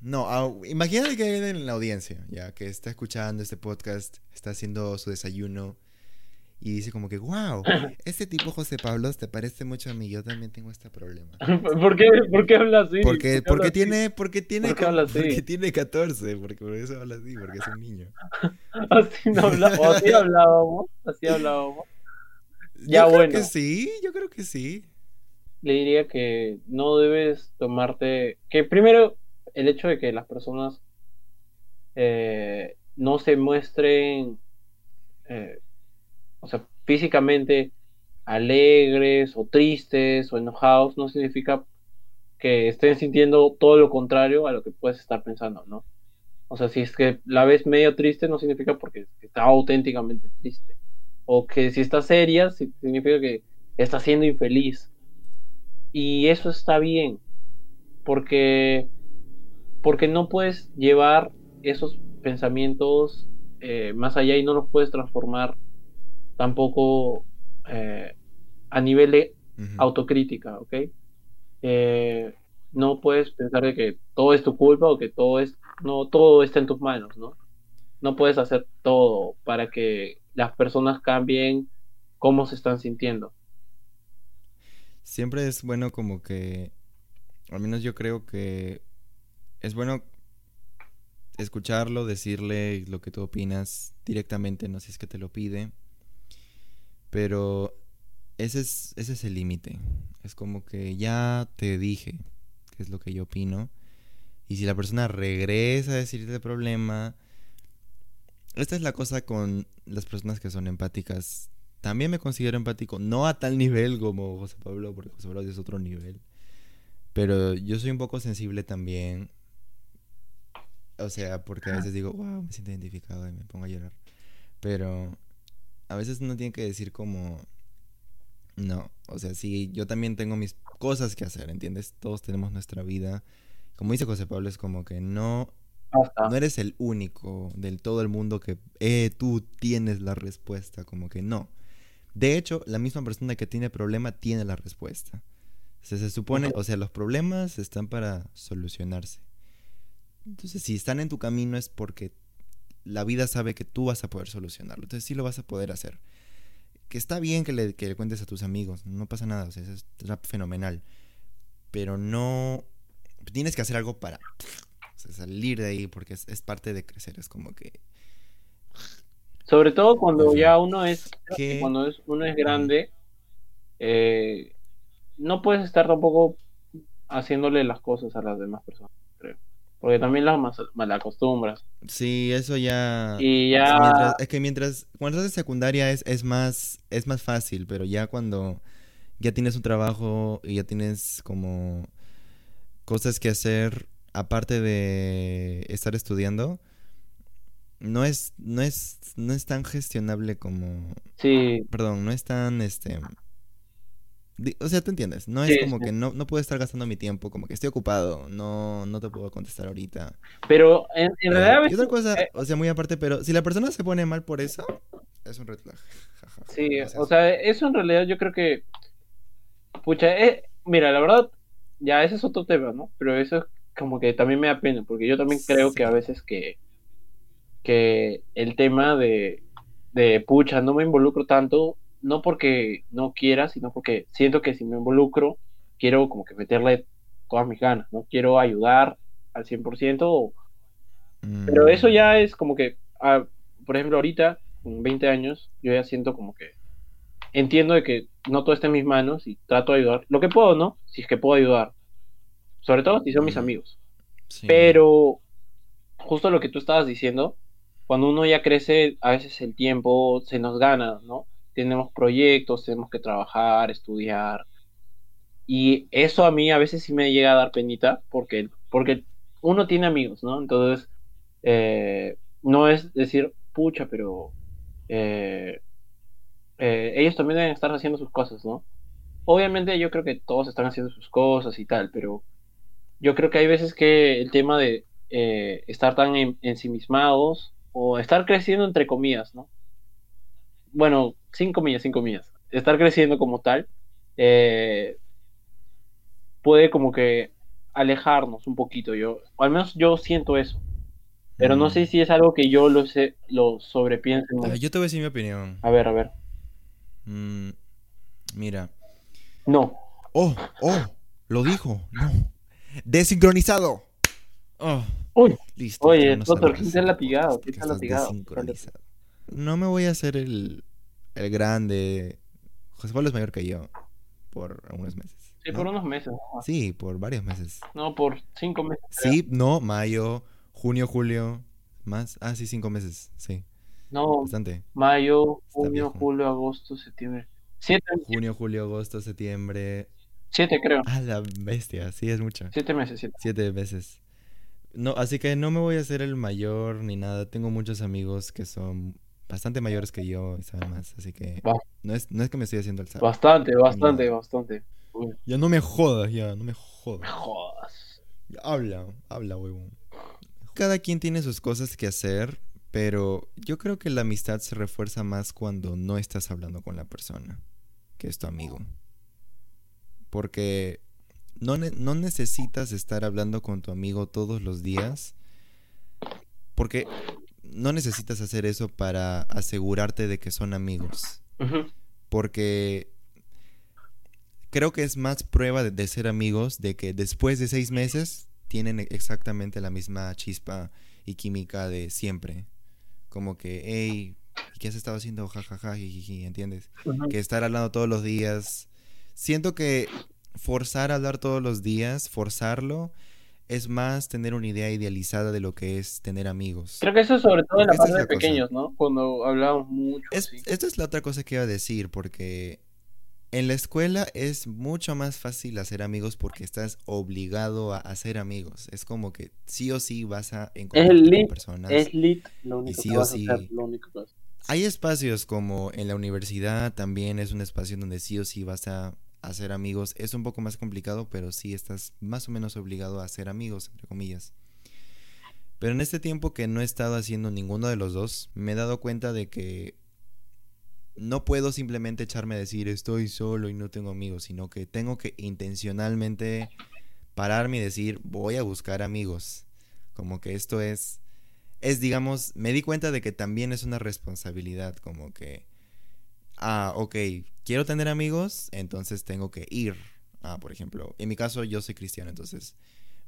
[SPEAKER 1] No, ah, imagínate que hay en la audiencia, ya que está escuchando este podcast, está haciendo su desayuno y dice como que, wow, este tipo José Pablo te parece mucho a mí, yo también tengo este problema. [LAUGHS]
[SPEAKER 2] ¿Por qué, por qué habla así?
[SPEAKER 1] Porque, porque tiene, porque tiene, porque tiene 14, porque por eso habla así, porque es un niño. [LAUGHS]
[SPEAKER 2] así no hablábamos, así [LAUGHS] hablábamos, así hablábamos.
[SPEAKER 1] Ya yo creo que sí, yo creo que sí.
[SPEAKER 2] Le diría que no debes tomarte, que primero el hecho de que las personas eh, no se muestren eh, o sea, físicamente alegres o tristes o enojados no significa que estén sintiendo todo lo contrario a lo que puedes estar pensando, ¿no? O sea, si es que la ves medio triste no significa porque está auténticamente triste. O que si está seria significa que está siendo infeliz. Y eso está bien. Porque, porque no puedes llevar esos pensamientos eh, más allá y no los puedes transformar tampoco eh, a nivel de autocrítica, ¿ok? Eh, no puedes pensar de que todo es tu culpa o que todo es, no, todo está en tus manos, ¿no? No puedes hacer todo para que las personas cambien cómo se están sintiendo.
[SPEAKER 1] Siempre es bueno como que, al menos yo creo que es bueno escucharlo, decirle lo que tú opinas directamente, no si es que te lo pide pero ese es, ese es el límite. Es como que ya te dije qué es lo que yo opino. Y si la persona regresa a decirte el problema... Esta es la cosa con las personas que son empáticas. También me considero empático, no a tal nivel como José Pablo, porque José Pablo es otro nivel. Pero yo soy un poco sensible también. O sea, porque a veces digo, wow, me siento identificado y me pongo a llorar. Pero a veces uno tiene que decir como, no, o sea, sí, yo también tengo mis cosas que hacer, ¿entiendes? Todos tenemos nuestra vida. Como dice José Pablo, es como que no, no eres el único del todo el mundo que, eh, tú tienes la respuesta, como que no. De hecho, la misma persona que tiene problema tiene la respuesta. se supone, o sea, los problemas están para solucionarse. Entonces, si están en tu camino es porque la vida sabe que tú vas a poder solucionarlo. Entonces sí lo vas a poder hacer. Que está bien que le, cuentes a tus amigos, no pasa nada, o sea, es fenomenal. Pero no... Tienes que hacer algo para salir de ahí porque es, parte de crecer, es como que...
[SPEAKER 2] Sobre todo cuando ya uno es... Cuando es, uno es grande, eh, no puedes estar tampoco haciéndole las cosas a las demás personas. Porque también las malacostumbras.
[SPEAKER 1] Sí, eso ya.
[SPEAKER 2] Y ya.
[SPEAKER 1] es que mientras. Cuando estás en secundaria es, es, más, es más fácil, pero ya cuando ya tienes un trabajo y ya tienes como cosas que hacer aparte de estar estudiando, no es, no es, no es tan gestionable como.
[SPEAKER 2] Sí.
[SPEAKER 1] Perdón, no es tan este o sea, tú entiendes, no es como que no, no puedo estar gastando mi tiempo, como que estoy ocupado, no, no te puedo contestar ahorita.
[SPEAKER 2] Pero en, realidad...
[SPEAKER 1] Y otra cosa, eh, o sea, muy aparte, pero si la persona se pone mal por eso, es un red flag. [LAUGHS]
[SPEAKER 2] Sí, o sea, eso en realidad yo creo que... Pucha, eh, mira, la verdad, ya ese es otro tema, ¿no? Pero eso es como que también me da pena, porque yo también creo que a veces que, que el tema de, de, pucha, no me involucro tanto, no porque no quiera, sino porque siento que si me involucro, quiero como que meterle todas mis ganas, ¿no? Quiero ayudar al 100%, pero eso mm. ya es como que, ah, por ejemplo, ahorita, con 20 años, yo ya siento como que entiendo de que no todo está en mis manos y trato de ayudar lo que puedo, ¿no? Si es que puedo ayudar. Sobre todo si son mis
[SPEAKER 1] Mm.
[SPEAKER 2] amigos.
[SPEAKER 1] Sí.
[SPEAKER 2] Pero justo lo que tú estabas diciendo, cuando uno ya crece, a veces el tiempo se nos gana, ¿no? Tenemos proyectos, tenemos que trabajar, estudiar. Y eso a mí a veces sí me llega a dar penita porque, porque uno tiene amigos, ¿no? Entonces, eh, no es decir, pucha, pero eh, eh, ellos también deben estar haciendo sus cosas, ¿no? Obviamente yo creo que todos están haciendo sus cosas y tal, pero yo creo que hay veces que el tema de eh, estar tan en- ensimismados o estar creciendo entre comillas, ¿no? Bueno, sin comillas, sin comillas. Estar creciendo como tal eh, puede como que alejarnos un poquito, yo, o al menos yo siento eso, pero no
[SPEAKER 1] Mm.
[SPEAKER 2] sé si es algo que yo lo sé, lo sobrepiense.
[SPEAKER 1] Ah, yo te voy a decir mi opinión.
[SPEAKER 2] A ver, a ver.
[SPEAKER 1] Mm, mira.
[SPEAKER 2] No,
[SPEAKER 1] Oh, oh, lo dijo. No. Desincronizado. Oh,
[SPEAKER 2] Uy,
[SPEAKER 1] listo.
[SPEAKER 2] oye, doctor, ¿quién
[SPEAKER 1] ese
[SPEAKER 2] latigado? ¿Quién
[SPEAKER 1] estás
[SPEAKER 2] latigado?
[SPEAKER 1] No me voy a hacer el, el grande. José Pablo es mayor que yo. Por algunos meses.
[SPEAKER 2] sí,
[SPEAKER 1] ¿no?
[SPEAKER 2] por unos meses, ¿no?
[SPEAKER 1] Sí, por varios meses.
[SPEAKER 2] No, por cinco meses. creo.
[SPEAKER 1] Sí, no, mayo, junio, julio. Más. Ah, sí, cinco meses. Sí,
[SPEAKER 2] No,
[SPEAKER 1] bastante.
[SPEAKER 2] mayo, junio, julio, agosto, septiembre. Siete,
[SPEAKER 1] Junio, julio, agosto, septiembre.
[SPEAKER 2] siete creo.
[SPEAKER 1] Ah, la bestia. Sí, es mucho.
[SPEAKER 2] Siete meses, siete.
[SPEAKER 1] Siete veces. No, así que no me voy a hacer el mayor ni nada. Tengo muchos amigos que son bastante mayores que yo y saben más. Así que no es, no es que me estoy haciendo el sabio.
[SPEAKER 2] Bastante, bastante,
[SPEAKER 1] No.
[SPEAKER 2] bastante. Uy,
[SPEAKER 1] Ya no me jodas, ya, no me
[SPEAKER 2] me
[SPEAKER 1] jodas.
[SPEAKER 2] jodas.
[SPEAKER 1] Ya, Habla, habla, huevón. Cada quien tiene sus cosas que hacer, pero yo creo que la amistad se refuerza más cuando no estás hablando con la persona, que es tu amigo. Porque no, ne- no necesitas estar hablando con tu amigo todos los días, porque no necesitas hacer eso para asegurarte de que son amigos porque creo que es más prueba de, de ser amigos de que después de seis meses tienen e- exactamente la misma chispa y química de siempre. Como que, hey, ¿qué has estado haciendo? Jajaja, jijiji", ¿entiendes? Que estar hablando todos los días. Siento que forzar a hablar todos los días, forzarlo, es más tener una idea idealizada de lo que es tener amigos.
[SPEAKER 2] Creo que eso es sobre todo en la
[SPEAKER 1] es
[SPEAKER 2] parte de
[SPEAKER 1] la cosa.
[SPEAKER 2] pequeños, ¿no? Cuando hablábamos mucho.
[SPEAKER 1] Es, esta es la otra cosa que iba a decir, porque en la escuela es mucho más fácil hacer amigos porque estás obligado a hacer amigos. Es como que sí o sí vas a encontrarte con
[SPEAKER 2] lit,
[SPEAKER 1] personas.
[SPEAKER 2] Es lit lo único
[SPEAKER 1] sí
[SPEAKER 2] que
[SPEAKER 1] o
[SPEAKER 2] vas a
[SPEAKER 1] sí-
[SPEAKER 2] hacer, lo único que vas a hacer.
[SPEAKER 1] Hay espacios como en la universidad también es un espacio donde sí o sí vas a hacer amigos. Es un poco más complicado, pero sí estás más o menos obligado a hacer amigos, entre comillas. Pero en este tiempo que no he estado haciendo ninguno de los dos, me he dado cuenta de que no puedo simplemente echarme a decir estoy solo y no tengo amigos, sino que tengo que intencionalmente pararme y decir voy a buscar amigos. Como que esto es, es digamos, me di cuenta de que también es una responsabilidad, como que, ah, ok, quiero tener amigos, entonces tengo que ir. Ah, por ejemplo, en mi caso yo soy cristiano, entonces,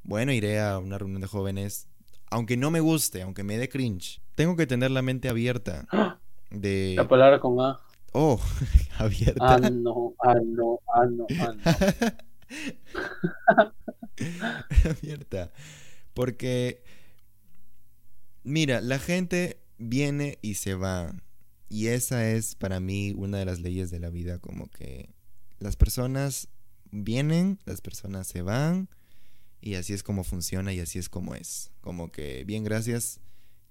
[SPEAKER 1] bueno, iré a una reunión de jóvenes, aunque no me guste, aunque me dé cringe. Tengo que tener la mente abierta [GASPS] de...
[SPEAKER 2] La palabra con A.
[SPEAKER 1] Oh, [LAUGHS] abierta.
[SPEAKER 2] Ah, no, ah, no, ah, no, ah, no. [LAUGHS]
[SPEAKER 1] abierta. Porque, mira, la gente viene y se va. Y esa es para mí una de las leyes de la vida, como que las personas vienen, las personas se van, y así es como funciona y así es como es. Como que, bien, gracias,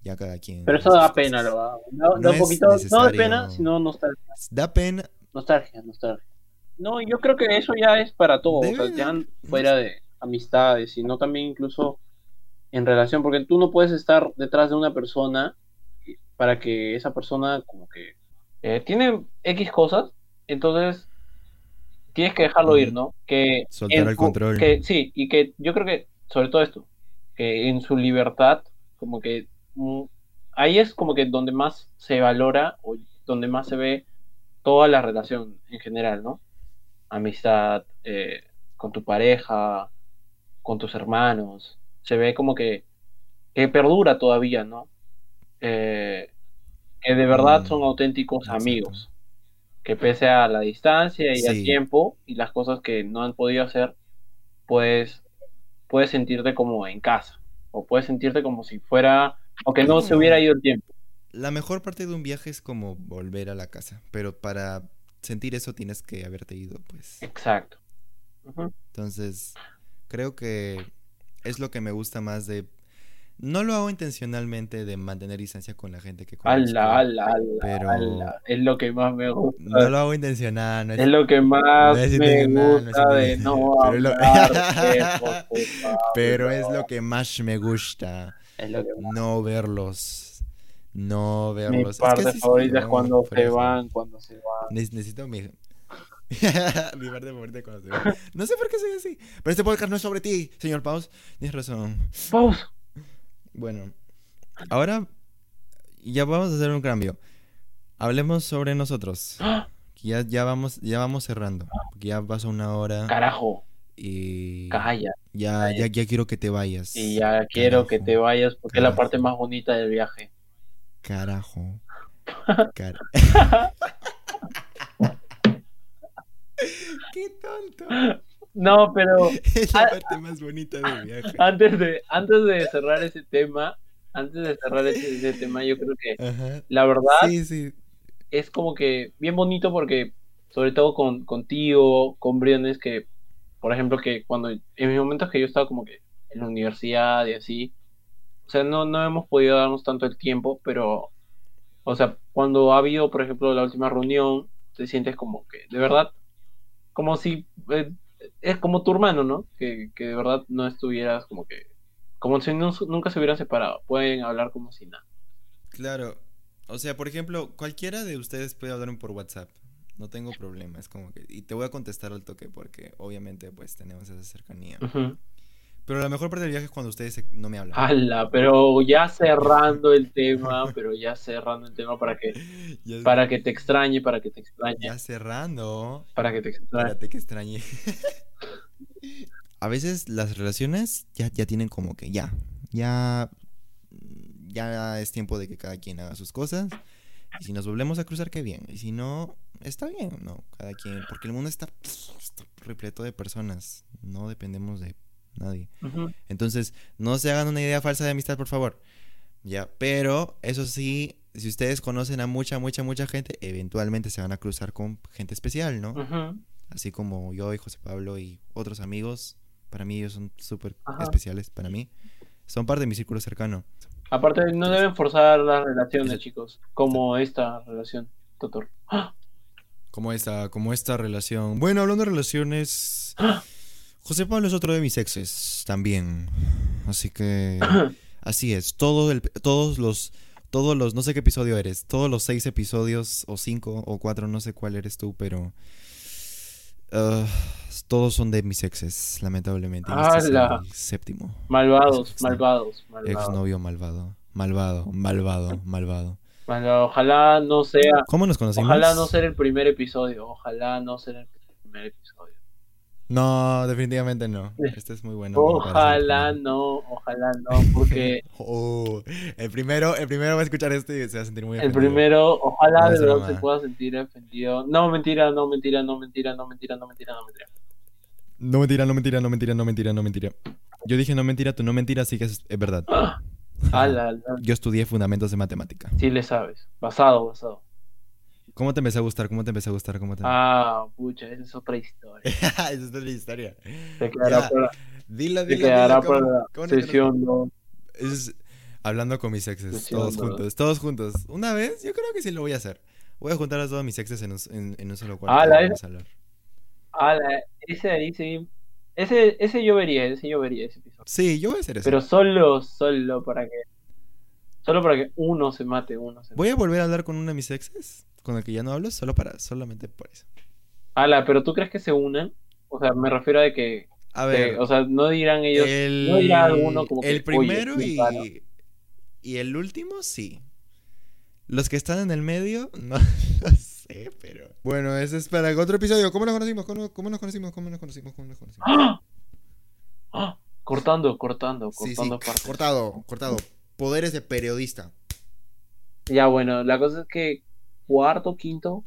[SPEAKER 1] ya cada quien.
[SPEAKER 2] Pero eso da pena, lo da. Da,
[SPEAKER 1] No
[SPEAKER 2] da un poquito, no
[SPEAKER 1] necesario.
[SPEAKER 2] pena, sino nostalgia.
[SPEAKER 1] Da pena,
[SPEAKER 2] Nostalgia, nostalgia. No, yo creo que eso ya es para todo, o sea, ya fuera de amistades, sino también incluso en relación, porque tú no puedes estar detrás de una persona para que esa persona como que eh, tiene X cosas, entonces tienes que dejarlo ir. ¿no? Que
[SPEAKER 1] Soltar
[SPEAKER 2] en
[SPEAKER 1] el control.
[SPEAKER 2] Que, sí, y que yo creo que, sobre todo esto, que en su libertad, como que mm, ahí es como que donde más se valora o donde más se ve toda la relación en general, ¿no? Amistad, eh, con tu pareja, con tus hermanos, se ve como que, que perdura todavía, ¿no? Eh, que de verdad
[SPEAKER 1] Mm,
[SPEAKER 2] son auténticos
[SPEAKER 1] exacto.
[SPEAKER 2] amigos, que pese a la distancia y al tiempo y las cosas que no han podido hacer, pues puedes sentirte como en casa. O puedes sentirte como si fuera. O que no se hubiera ido el tiempo.
[SPEAKER 1] La mejor parte de un viaje es como volver a la casa, pero para sentir eso tienes que haberte ido, pues.
[SPEAKER 2] Exacto.
[SPEAKER 1] Entonces, creo que es lo que me gusta más de... No lo hago intencionalmente de mantener distancia con la gente que conozco.
[SPEAKER 2] Ala, ala, ala,
[SPEAKER 1] Pero-
[SPEAKER 2] ala. Es lo que más me gusta.
[SPEAKER 1] No lo hago intencional, no es...
[SPEAKER 2] Es lo que más
[SPEAKER 1] no es
[SPEAKER 2] me
[SPEAKER 1] intencional, no es
[SPEAKER 2] gusta de no [LAUGHS]
[SPEAKER 1] Pero lo- [LAUGHS] es lo que más me gusta.
[SPEAKER 2] Es lo que más.
[SPEAKER 1] No verlos. No
[SPEAKER 2] Mi
[SPEAKER 1] verlos. Es que
[SPEAKER 2] parte
[SPEAKER 1] así soy
[SPEAKER 2] favorita es cuando se van, cuando se van.
[SPEAKER 1] Ne- necesito mi... [LAUGHS] mi parte favorita cuando se va. No sé por qué soy así. Pero este podcast no es sobre ti, señor Paus. Tienes razón.
[SPEAKER 2] Pausa.
[SPEAKER 1] Bueno, ahora ya vamos a hacer un cambio. Hablemos sobre nosotros.
[SPEAKER 2] ¡Ah! [GASPS]
[SPEAKER 1] Ya, ya, vamos, ya vamos cerrando. Ya pasó una hora
[SPEAKER 2] Carajo,
[SPEAKER 1] y
[SPEAKER 2] calla.
[SPEAKER 1] ya, ya, ya quiero que te vayas.
[SPEAKER 2] Y ya quiero que te vayas porque es la parte más bonita del viaje.
[SPEAKER 1] Carajo. [LAUGHS] Car- [LAUGHS] [LAUGHS] Qué tonto.
[SPEAKER 2] No, pero [LAUGHS]
[SPEAKER 1] Es la parte más bonita del viaje.
[SPEAKER 2] antes de, antes de cerrar ese tema, antes de cerrar ese, ese tema, yo creo que
[SPEAKER 1] Ajá.
[SPEAKER 2] la verdad
[SPEAKER 1] Sí, sí.
[SPEAKER 2] es como que bien bonito porque, sobre todo con, contigo, con Briones, que, por ejemplo, que cuando, en mis momentos que yo estaba como que en la universidad y así, o sea, no, no hemos podido darnos tanto el tiempo, pero, o sea, cuando ha habido, por ejemplo, la última reunión, te sientes como que, de verdad, como si, eh, es como tu hermano, ¿no? Que, que de verdad no estuvieras como que, como si no- nunca se hubieran separado, pueden hablar como si nada.
[SPEAKER 1] Claro. O sea, por ejemplo, cualquiera de ustedes puede hablarme por WhatsApp. No tengo problema. Es como que. Y te voy a contestar al toque porque obviamente pues tenemos esa cercanía.
[SPEAKER 2] Ujú.
[SPEAKER 1] Pero la mejor parte del viaje es cuando ustedes se- no me hablan.
[SPEAKER 2] Ala, pero ya [LAUGHS] cerrando el tema, pero ya cerrando el tema para que [LAUGHS]
[SPEAKER 1] Ya,
[SPEAKER 2] para que te extrañe, para que te extrañe,
[SPEAKER 1] ya cerrando.
[SPEAKER 2] para que te extrañe.
[SPEAKER 1] Espérate que extrañe. [LAUGHS] A veces las relaciones ya, ya tienen como que ya. Ya. Ya es tiempo de que cada quien haga sus cosas. Y si nos volvemos a cruzar, qué bien. Y si no, está bien, ¿no? Cada quien. Porque el mundo está, está repleto de personas. No dependemos de nadie. Entonces, no se hagan una idea falsa de amistad, por favor. Ya, pero eso sí, si ustedes conocen a mucha, mucha, mucha gente, eventualmente se van a cruzar con gente especial, ¿no? Así como yo y José Pablo y otros amigos. Para mí ellos son súper especiales, para mí. Son parte de mi círculo cercano.
[SPEAKER 2] Aparte, no deben forzar las relaciones, chicos, como esta relación, Totor. ¡Ah!
[SPEAKER 1] Como esta, como esta relación. Bueno, hablando de relaciones, José Pablo es otro de mis exes también. Así que [CLEARS THROAT] así es. Todo el, todos los, todos los, no sé qué episodio eres. Todos los seis episodios o cinco o cuatro, no sé cuál eres tú, pero ah, todos son de mis exes, lamentablemente. Este es
[SPEAKER 2] ¡Hala!
[SPEAKER 1] el séptimo.
[SPEAKER 2] Malvados,
[SPEAKER 1] Ex-
[SPEAKER 2] malvados, malvados.
[SPEAKER 1] Exnovio malvado, malvado, malvado, malvado.
[SPEAKER 2] Malvado. Ojalá no sea,
[SPEAKER 1] ¿Cómo nos conocimos?
[SPEAKER 2] ojalá no sea el primer episodio, ojalá no sea el primer episodio.
[SPEAKER 1] No, definitivamente no. Este es muy bueno. el
[SPEAKER 2] Ojalá no, ojalá no, porque [LAUGHS]
[SPEAKER 1] Oh, el primero, el primero va a escuchar esto y se va a sentir muy
[SPEAKER 2] El
[SPEAKER 1] ofendido.
[SPEAKER 2] primero, ojalá de verdad se pueda sentir ofendido. No, mentira, no, mentira, no, mentira, no, mentira, no, mentira, no, mentira.
[SPEAKER 1] No mentira, no mentira, no mentira, no mentira, no mentira. Yo dije no mentira, tú no mentira, así que es, es verdad.
[SPEAKER 2] ¡Ah!
[SPEAKER 1] Yo estudié fundamentos de matemática.
[SPEAKER 2] Sí le sabes. Basado, basado.
[SPEAKER 1] ¿Cómo te empecé a gustar? ¿Cómo te empecé a gustar? ¿Cómo te...
[SPEAKER 2] Ah, pucha, esa es otra historia. [LAUGHS]
[SPEAKER 1] Esa es otra historia.
[SPEAKER 2] Se quedará
[SPEAKER 1] Ya,
[SPEAKER 2] para,
[SPEAKER 1] Dilo,
[SPEAKER 2] se
[SPEAKER 1] dilo,
[SPEAKER 2] quedará
[SPEAKER 1] dilo, ¿cómo-
[SPEAKER 2] para la
[SPEAKER 1] cómo te
[SPEAKER 2] sesión 2.
[SPEAKER 1] Es hablando con mis exes,
[SPEAKER 2] Sesión
[SPEAKER 1] todos
[SPEAKER 2] dos.
[SPEAKER 1] juntos, todos juntos. Una vez, yo creo que sí lo voy a hacer. Voy a juntar a todos mis exes en un, en, en un solo cuarto.
[SPEAKER 2] Ah, la-
[SPEAKER 1] vamos a hablar.
[SPEAKER 2] Ala, ese ahí sí. Ese, ese yo vería, ese yo vería ese episodio.
[SPEAKER 1] Sí, yo voy a hacer eso.
[SPEAKER 2] Pero solo, solo para que. Solo para que uno se mate, uno se
[SPEAKER 1] Voy a volver a hablar con uno de mis exes, con el que ya no hablo, solo para, solamente por eso.
[SPEAKER 2] Ala, pero ¿tú crees que se unan? O sea, me refiero a que.
[SPEAKER 1] A
[SPEAKER 2] que-
[SPEAKER 1] ver,
[SPEAKER 2] o sea, no dirán ellos.
[SPEAKER 1] el,
[SPEAKER 2] no dirá alguno como que,
[SPEAKER 1] el
[SPEAKER 2] "Oye,
[SPEAKER 1] primero y,
[SPEAKER 2] raro".
[SPEAKER 1] y el último, sí. Los que están en el medio, [LAUGHS] no, sé, pero... Bueno, ese es para otro episodio. ¿Cómo nos conocimos? ¿Cómo, cómo nos conocimos? ¿Cómo nos conocimos? ¿Cómo nos conocimos?
[SPEAKER 2] ¡Ah! ¡Ah! Cortando, cortando,
[SPEAKER 1] Sí, sí,
[SPEAKER 2] cortando partes.
[SPEAKER 1] cortado, cortado. Poderes de periodista.
[SPEAKER 2] Ya, bueno, la cosa es que cuarto, quinto,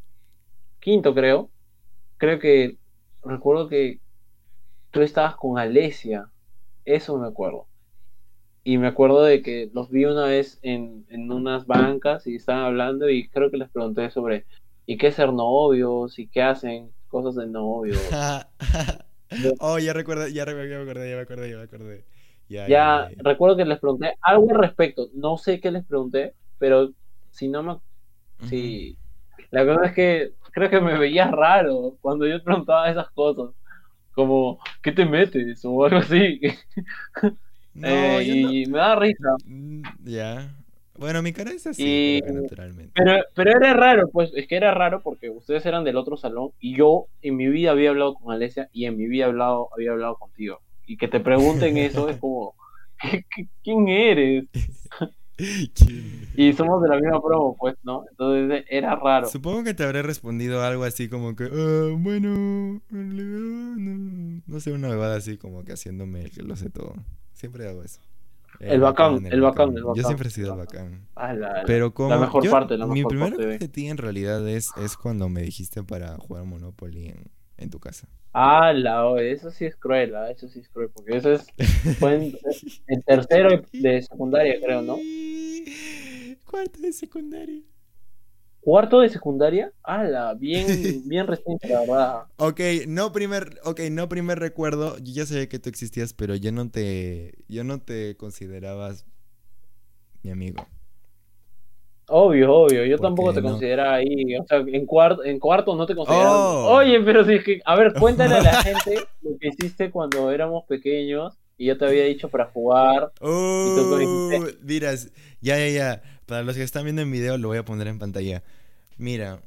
[SPEAKER 2] quinto creo, creo que recuerdo que tú estabas con Alesia Eso me acuerdo. Y me acuerdo de que los vi una vez en, en unas bancas y estaban hablando y creo que les pregunté sobre ¿y qué es ser novios? ¿y qué hacen? Cosas de novios. [LAUGHS]
[SPEAKER 1] oh, ya recuerdo, ya, recuerdo, ya me acordé, ya me acordé, ya me acordé.
[SPEAKER 2] Ya, ya, recuerdo que les pregunté algo al respecto. No sé qué les pregunté, pero si no me... Si... La verdad es que creo que me veía raro cuando yo preguntaba esas cosas. Como, ¿qué te metes? O algo así. [LAUGHS] eh, y me da risa.
[SPEAKER 1] Mm, ya. Bueno, mi cara es así, naturalmente.
[SPEAKER 2] Pero, pero era raro, pues, es que era raro porque ustedes eran del otro salón y yo en mi vida había hablado con Alesia y en mi vida hablado, había hablado contigo. Y que te pregunten eso es [LAUGHS] como, quién eres? [LAUGHS] y somos de la misma promo, pues, ¿no? Entonces era raro.
[SPEAKER 1] Supongo que te habré respondido algo así como que, ah, bueno, no, sé, una bebada así como que haciéndome el que lo sé todo. Siempre hago eso.
[SPEAKER 2] El, bacán, el bacán, el bacán,
[SPEAKER 1] Yo siempre he sido el bacán.
[SPEAKER 2] Ah, la,
[SPEAKER 1] Pero como.
[SPEAKER 2] La mejor parte, la
[SPEAKER 1] Mi
[SPEAKER 2] mejor
[SPEAKER 1] primer parte de ti en realidad es, es cuando me dijiste para jugar Monopoly en, en tu casa.
[SPEAKER 2] Ah, la, eso sí es cruel, ¿ah? eso sí es cruel, porque eso es. [LAUGHS] En tercero de secundaria, creo, ¿no?
[SPEAKER 1] Cuarto de secundaria.
[SPEAKER 2] ¿Cuarto de secundaria? ¡Hala! Bien, [LAUGHS] bien reciente, la verdad.
[SPEAKER 1] Ok, no primer, okay, no primer recuerdo. Yo ya sabía que tú existías, pero yo no te, yo no te considerabas mi amigo.
[SPEAKER 2] Obvio, obvio. Yo tampoco te consideraba ahí. O sea, en cuarto, en cuarto no te consideraba. Oh. Oye, pero si es que, a ver, [LAUGHS] cuéntale a la gente lo que hiciste cuando éramos pequeños y yo te había dicho para jugar.
[SPEAKER 1] Oh, miras, ya, ya, ya. Para los que están viendo en video, lo voy a poner en pantalla. Mira,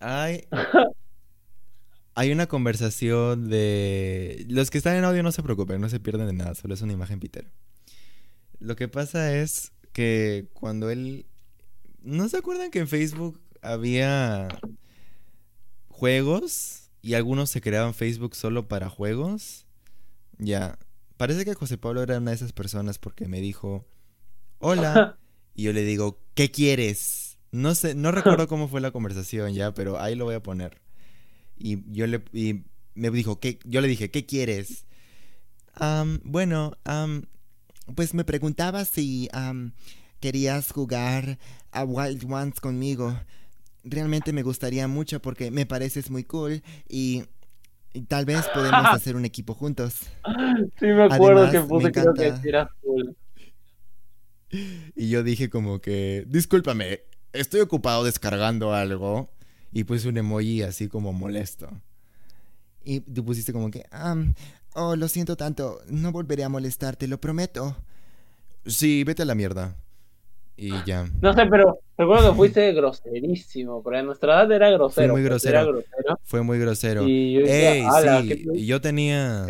[SPEAKER 1] hay, [LAUGHS] hay una conversación de... Los que están en audio no se preocupen, no se pierden de nada, solo es una imagen Peter. Lo que pasa es que cuando él... ¿No se acuerdan que en Facebook había juegos y algunos se creaban Facebook solo para juegos? Ya, parece que José Pablo era una de esas personas porque me dijo, hola, [LAUGHS] y yo le digo, ¿qué quieres? No sé, no recuerdo cómo fue la conversación ya, pero ahí lo voy a poner. Y yo le y me dijo, ¿qué? yo le dije, ¿qué quieres? bueno, pues me preguntaba si querías jugar a Wild Ones conmigo. Realmente me gustaría mucho porque me pareces muy cool y, tal vez podemos [LAUGHS] hacer un equipo juntos.
[SPEAKER 2] Sí, me acuerdo que puse creo que eras cool. [LAUGHS]
[SPEAKER 1] Y yo dije como que, discúlpame, estoy ocupado descargando algo y puse un emoji así como molesto. Y tú pusiste como que, oh, lo siento tanto, no volveré a molestarte, lo prometo. Sí, vete a la mierda. Y ya.
[SPEAKER 2] No sé, pero recuerdo que fuiste groserísimo, porque a nuestra edad era grosero.
[SPEAKER 1] Fue muy grosero. Fue muy grosero. Y yo, Ey, sí, yo tenía...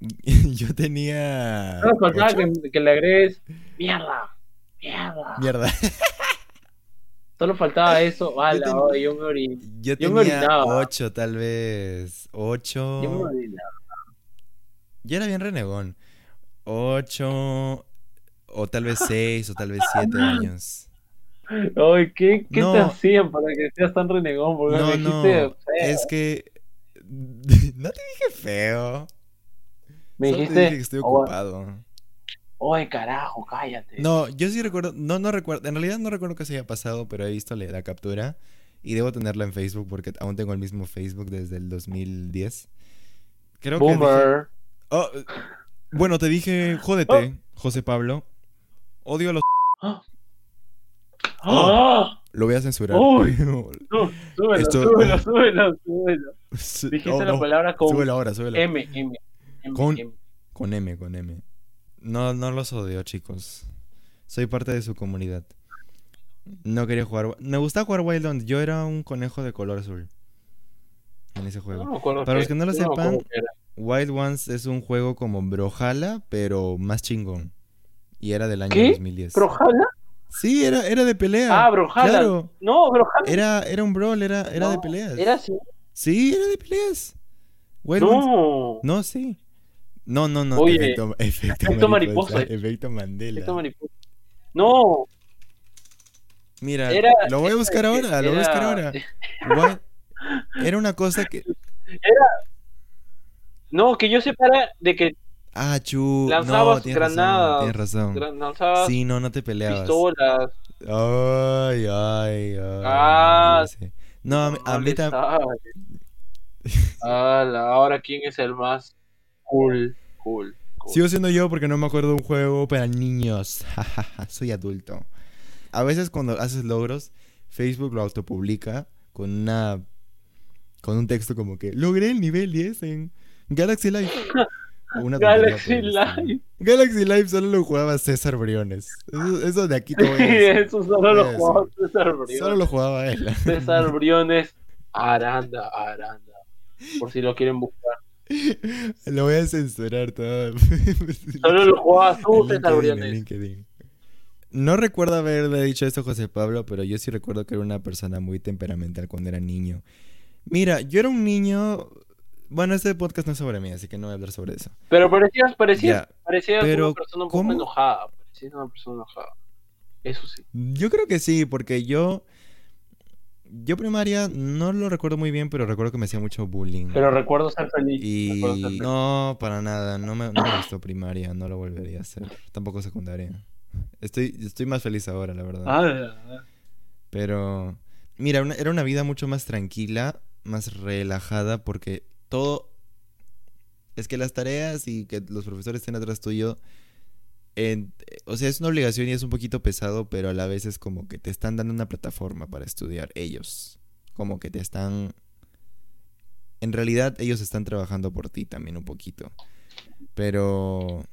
[SPEAKER 1] [LAUGHS] yo tenía...
[SPEAKER 2] No, faltaba que, que, le agregues mierda, mierda.
[SPEAKER 1] Mierda. [LAUGHS]
[SPEAKER 2] Solo faltaba eso. Ala, yo, yo me orinaba.
[SPEAKER 1] Yo tenía ocho, tal vez. Ocho.
[SPEAKER 2] Yo me orinaba.
[SPEAKER 1] Yo era bien renegón. Ocho. O tal vez seis, o tal vez siete años.
[SPEAKER 2] Ay, ¿qué, qué te hacían para que seas tan renegón? Porque
[SPEAKER 1] no,
[SPEAKER 2] me dijiste no.
[SPEAKER 1] Feo. Es que. [LAUGHS] no te dije feo.
[SPEAKER 2] Me dijiste.
[SPEAKER 1] Te dije que estoy ocupado.
[SPEAKER 2] Oye, carajo, cállate.
[SPEAKER 1] No, yo sí recuerdo, no, no recuerdo, en realidad no recuerdo que se haya pasado, pero he visto la captura y debo tenerla en Facebook porque aún tengo el mismo Facebook desde el 2010. Creo
[SPEAKER 2] Boomer.
[SPEAKER 1] que... Oh, bueno, te dije, jódete, oh. José Pablo. Odio a los...
[SPEAKER 2] ¡Oh! [GASPS]
[SPEAKER 1] Lo voy a censurar.
[SPEAKER 2] Uy. [LAUGHS] No, súbelo, Esto... súbelo, súbelo, súbelo. Dijiste oh, la no. palabra con
[SPEAKER 1] súbelo ahora, súbelo.
[SPEAKER 2] M, M, M,
[SPEAKER 1] con,
[SPEAKER 2] M.
[SPEAKER 1] Con M, con M. No, no los odio, chicos. Soy parte de su comunidad. No quería jugar. Me gusta jugar Wildlands. Yo era un conejo de color azul en ese juego. Para los que no lo sepan, Wild Ones es un juego como Brojala, pero más chingón. Y era del año
[SPEAKER 2] ¿Qué?
[SPEAKER 1] 2010.
[SPEAKER 2] ¿Brojala?
[SPEAKER 1] Sí, era, era de pelea.
[SPEAKER 2] Ah, Brojala.
[SPEAKER 1] Claro.
[SPEAKER 2] No, Brojala.
[SPEAKER 1] Era, era un brawl, era, era
[SPEAKER 2] no,
[SPEAKER 1] de peleas.
[SPEAKER 2] ¿Era así?
[SPEAKER 1] Sí, era de peleas. Wild
[SPEAKER 2] no.
[SPEAKER 1] No, sí. No, no, no.
[SPEAKER 2] Oye,
[SPEAKER 1] efecto, efecto,
[SPEAKER 2] efecto [LAUGHS]
[SPEAKER 1] mariposa,
[SPEAKER 2] mariposa.
[SPEAKER 1] Efecto Mandela.
[SPEAKER 2] Efecto mariposa. No.
[SPEAKER 1] Mira,
[SPEAKER 2] Era-
[SPEAKER 1] lo voy a buscar [LAUGHS] ahora, lo voy a buscar
[SPEAKER 2] era-
[SPEAKER 1] ahora. What? Era una cosa que. [LAUGHS]
[SPEAKER 2] Era. No, que yo separa de que
[SPEAKER 1] Ah, chu.
[SPEAKER 2] Lanzabas
[SPEAKER 1] no, tienes
[SPEAKER 2] granadas,
[SPEAKER 1] Razón, tienes razón.
[SPEAKER 2] Gran- Lanzabas
[SPEAKER 1] Sí, no, no te peleabas.
[SPEAKER 2] pistolas.
[SPEAKER 1] Ay, ay, ay.
[SPEAKER 2] Ah,
[SPEAKER 1] sí. No, a mí, a
[SPEAKER 2] no
[SPEAKER 1] mí
[SPEAKER 2] le
[SPEAKER 1] tam-
[SPEAKER 2] sabe. [LAUGHS] Ala, ahora quién es el más cool, cool, cool.
[SPEAKER 1] Sigo siendo yo porque no me acuerdo de un juego para niños. [LAUGHS] Soy adulto. A veces cuando haces logros, Facebook lo autopublica con una con un texto como que logré el nivel 10 en Galaxy Live. [LAUGHS] Una tontería
[SPEAKER 2] Galaxy. Live.
[SPEAKER 1] Galaxy Live solo lo jugaba César Briones. Eso, eso de aquí te voy a decir.
[SPEAKER 2] Eso solo lo jugaba César Briones.
[SPEAKER 1] Solo lo jugaba él.
[SPEAKER 2] César [LAUGHS] Briones, Aranda, Aranda. Por si lo quieren buscar.
[SPEAKER 1] Lo voy a censurar todo. [LAUGHS]
[SPEAKER 2] Solo lo jugaba tú, César Briones.
[SPEAKER 1] LinkedIn. No recuerdo haberle dicho esto a José Pablo, pero yo sí recuerdo que era una persona muy temperamental cuando era niño. Mira, yo era un niño. Bueno, este podcast no es sobre mí, así que no voy a hablar sobre eso.
[SPEAKER 2] Pero parecías, parecías,
[SPEAKER 1] pero
[SPEAKER 2] una persona un poco enojada. Parecías una persona enojada. Eso sí.
[SPEAKER 1] Yo creo que sí, porque yo. Yo primaria no lo recuerdo muy bien, pero recuerdo que me hacía mucho bullying.
[SPEAKER 2] Pero recuerdo ser feliz. ser
[SPEAKER 1] no, para nada, no me, no me gustó primaria, no lo volvería a hacer. Tampoco secundaria. Estoy, estoy más feliz ahora, la verdad.
[SPEAKER 2] Ah,
[SPEAKER 1] Pero, mira, una- era una vida mucho más tranquila, más relajada, porque todo... Es que las tareas y que los profesores estén atrás tuyo, en- o sea, es una obligación y es un poquito pesado, pero a la vez es como que te están dando una plataforma para estudiar ellos. Como que te están... En realidad ellos están trabajando por ti también un poquito. Pero...